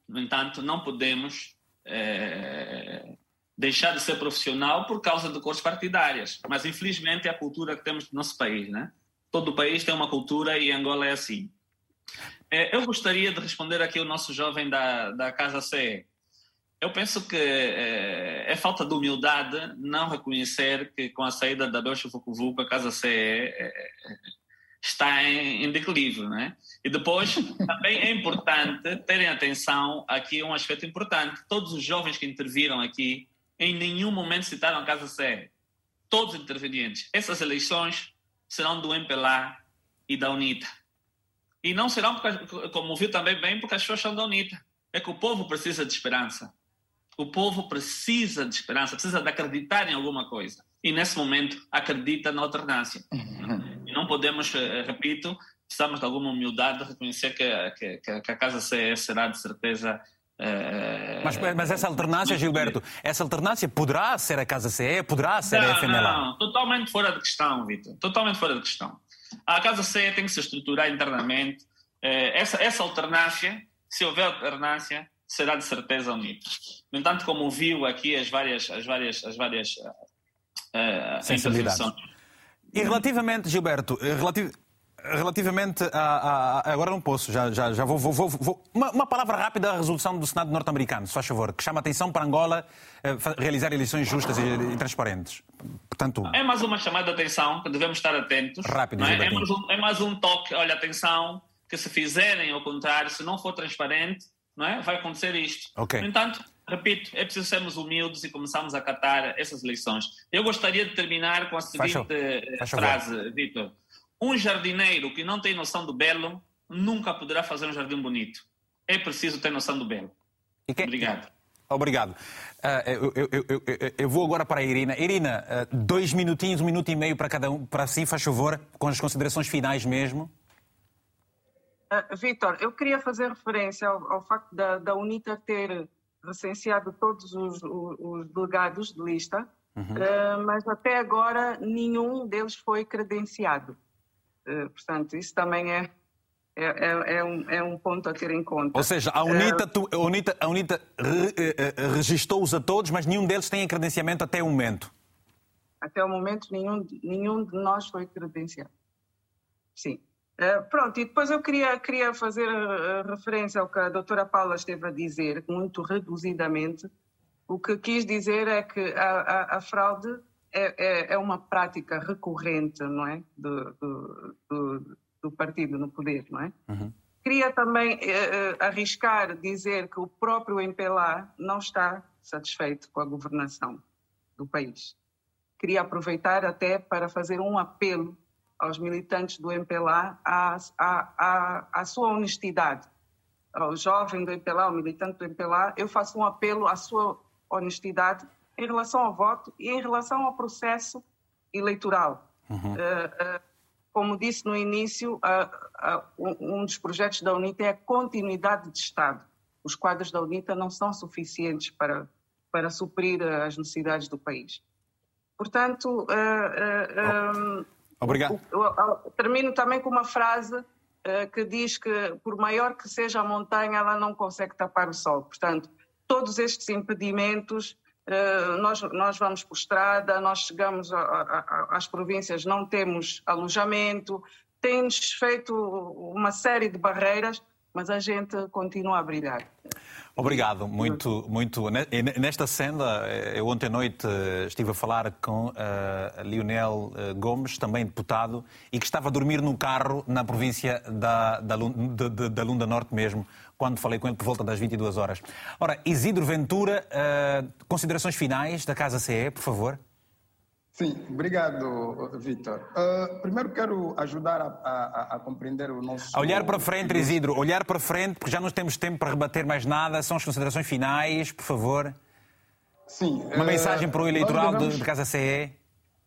No entanto, não podemos é, deixar de ser profissional por causa de cores partidárias. Mas, infelizmente, é a cultura que temos no nosso país. Né? Todo o país tem uma cultura e Angola é assim. É, eu gostaria de responder aqui o nosso jovem da, da Casa CE. Eu penso que é, é, falta de humildade não reconhecer que com a saída da Deutsche Vucu a Casa CE é, é, está em, em declínio, né? E depois também é importante terem atenção aqui um aspecto importante. Todos os jovens que interviram aqui em nenhum momento citaram a Casa CE. Todos os intervenientes. Essas eleições serão do MPLA e da UNITA. E não serão, como viu também bem, porque as pessoas são da UNITA. É que o povo precisa de esperança. O povo precisa de esperança, precisa de acreditar em alguma coisa. E nesse momento acredita na alternância. E não podemos, eh, repito, precisamos de alguma humildade de reconhecer que, que, que a Casa CE será de certeza é... Mas, mas, essa alternância, Gilberto, essa alternância poderá ser a Casa CE, poderá ser não, a FMLA? Não, totalmente fora de questão, Vitor. Totalmente fora de questão. A Casa CE tem que se estruturar internamente. Eh, essa, essa alternância, se houver alternância, será de certeza unida. No entanto, como viu aqui as várias, as várias, as várias uh, sensibilidades. E relativamente, Gilberto, relativ relativamente a, a, Agora não posso, já, já, já vou. vou, vou, vou. Uma, uma, palavra rápida à resolução do Senado norte-americano, se faz favor, que chama a atenção para Angola realizar eleições justas e, e transparentes. Portanto... É mais uma chamada de atenção que devemos estar atentos. Rápido, é? É, mais um, é mais um toque, olha, atenção, que se fizerem ao contrário, se não for transparente, não é? vai acontecer isto. Okay. No entanto, repito, é preciso sermos humildes e começarmos a acatar essas eleições. Eu gostaria de terminar com a seguinte faz, frase, Vitor. Um jardineiro que não tem noção do belo nunca poderá fazer um jardim bonito. É preciso ter noção do belo. Obrigado. Obrigado. Uh, eu, eu, eu, eu, vou agora para a Irina. Irina, uh, dois minutinhos, um minuto e meio para cada um, para si, faz favor, com as considerações finais mesmo. Uh, Vitor, eu queria fazer referência ao, ao facto da, da, UNITA ter recenseado todos os, os, os, delegados de lista uhum. uh, mas até agora nenhum deles foi credenciado. Uh, portanto, isso também é, é, é, é, um, é um ponto a ter em conta. Ou seja, a UNITA, tu, a UNITA, a UNITA re, registou-os a todos, mas nenhum deles tem credenciamento até o momento. Até o momento, nenhum, nenhum de nós foi credenciado. Sim. Uh, pronto, e depois eu queria, queria fazer uh, referência ao que a doutora Paula esteve a dizer, muito reduzidamente. O que quis dizer é que a, a, a fraude é, é, é, uma prática recorrente, não é? Do, do, do, do partido no poder, não é? Uhum. Queria também uh, arriscar dizer que o próprio MPLA não está satisfeito com a governação do país. Queria aproveitar até para fazer um apelo aos militantes do MPLA a, a, a, a sua honestidade. Ao jovem do MPLA, ao militante do MPLA, eu faço um apelo à sua honestidade em relação ao voto e em relação ao processo eleitoral. Uhum. Uh, uh, como disse no início, um dos projetos da UNITA é a continuidade de Estado. Os quadros da UNITA não são suficientes para, para suprir as necessidades do país. Portanto, um, Obrigado. Termino também com uma frase que diz que, por maior que seja a montanha, ela não consegue tapar o sol. Portanto, todos estes impedimentos, nós, nós vamos por estrada, nós chegamos a, a, às províncias, não temos alojamento, tem-nos feito uma série de barreiras, mas a gente continua a brilhar. Obrigado, muito, muito. Nesta senda, eh, eu ontem à noite eh, estive a falar com uh, Lionel Gomes, também deputado, e que estava a dormir num carro na província da, da, da Lunda Norte mesmo, quando falei com ele por volta das 22 horas. Ora, Isidro Ventura, uh, considerações finais da Casa CE, por favor. Sim, obrigado, Vitor. Uh, primeiro quero ajudar a, a, a, compreender o nosso. A olhar para frente, Isidro, olhar para frente, porque já não temos tempo para rebater mais nada. São as considerações finais, por favor. Sim. Uma uh, mensagem para o eleitoral devemos, de, de Casa CE.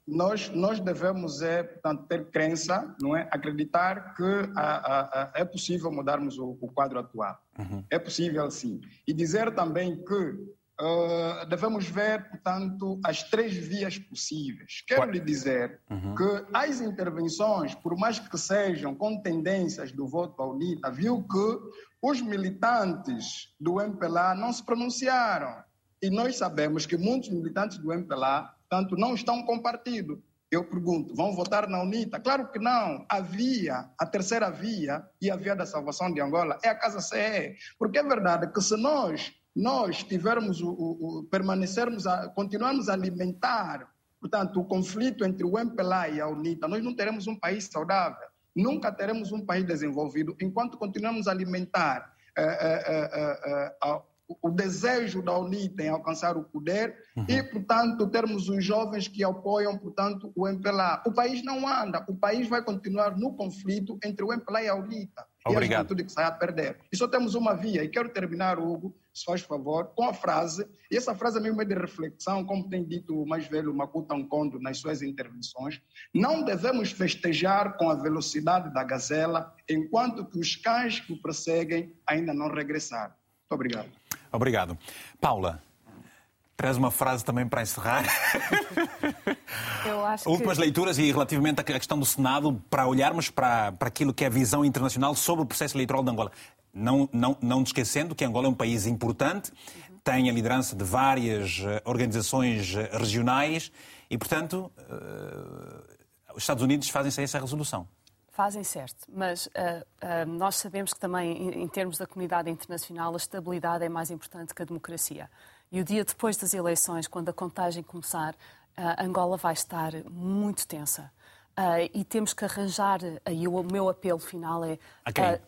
Nós, nós devemos é, portanto, ter crença, não é? acreditar que a, é possível mudarmos o, o quadro atual. Uhum. É possível, sim. E dizer também que Uh, devemos ver, portanto, as três vias possíveis. Quero lhe dizer uhum. que as intervenções, por mais que sejam com tendências do voto à UNITA, viu que os militantes do MPLA não se pronunciaram. E nós sabemos que muitos militantes do MPLA, portanto, não estão com partido. Eu pergunto, vão votar na UNITA? Claro que não. A via, a terceira via e a via da salvação de Angola é a Casa CE. Porque é verdade que se nós nós tivermos o, o, o permanecermos, a, continuarmos a alimentar, portanto, o conflito entre o MPLA e a UNITA, nós não teremos um país saudável, nunca teremos um país desenvolvido enquanto continuamos a alimentar é, é, é, o desejo da UNITA em alcançar o poder uhum. e, portanto, termos os jovens que apoiam, portanto, o MPLA. O país não anda, o país vai continuar no conflito entre o MPLA e a UNITA. Obrigado. E a que sai a perder. E só temos uma via, e quero terminar, Hugo, se faz favor, com a frase, e essa frase é mesmo é de reflexão, como tem dito o mais velho Makuta Nkondo nas suas intervenções, não devemos festejar com a velocidade da gazela, enquanto que os cães que o perseguem ainda não regressaram. Muito obrigado. Obrigado. Paula, Traz uma frase também para encerrar. Eu acho Últimas que... leituras e relativamente à questão do Senado, para olharmos para, para aquilo que é a visão internacional sobre o processo eleitoral de Angola. Não, não, não esquecendo que Angola é um país importante, uhum. tem a liderança de várias eh, organizações eh, regionais e, portanto, uh, os Estados Unidos fazem-se essa resolução. Fazem certo, mas uh, uh, nós sabemos que também, em, em termos da comunidade internacional, a estabilidade é mais importante que a democracia. E o dia depois das eleições, quando a contagem começar, uh, Angola vai estar muito tensa. E temos que arranjar, e o meu apelo final é. Okay.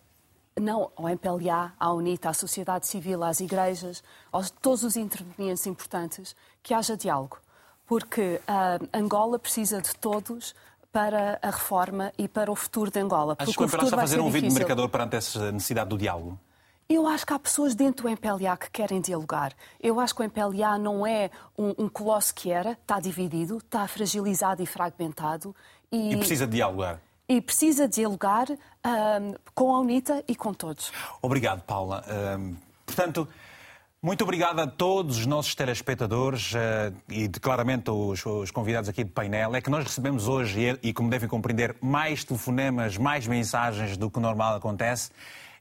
não, ao MPLA, à UNITA, à sociedade civil, às igrejas, aos todos os intervenientes importantes, que haja diálogo. Porque Angola precisa de todos para a reforma e para o futuro de Angola. Acho que o MPLA está a fazer um vídeo mercador perante essa necessidade do diálogo? Eu acho que há pessoas dentro do MPLA que querem dialogar. Eu acho que o MPLA não é um, um colosso que era, está dividido, está fragilizado e fragmentado. E, e precisa dialogar. E precisa dialogar um, com a UNITA e com todos. Obrigado, Paula. Um, portanto, Muito obrigado a todos os nossos telespectadores uh, e claramente os, os, convidados aqui de painel. É que nós recebemos hoje, e, e como devem compreender, mais telefonemas, mais mensagens do que normal acontece.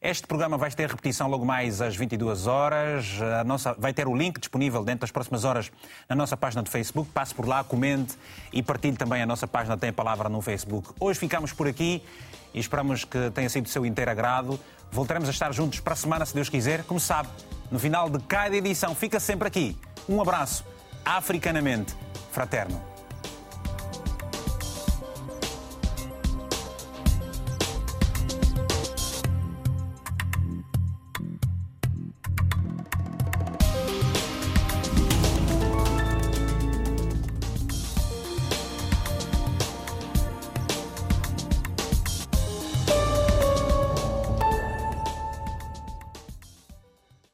Este programa vai ter repetição logo mais às 22 horas. A nossa, vai ter o link disponível dentro das próximas horas na nossa página do Facebook. Passe por lá, comente e partilhe também a nossa página Tem a Palavra no Facebook. Hoje ficamos por aqui e esperamos que tenha sido do seu inteiro agrado. Voltaremos a estar juntos para a semana, se Deus quiser. Como sabe, no final de cada edição fica sempre aqui. Um abraço africanamente fraterno.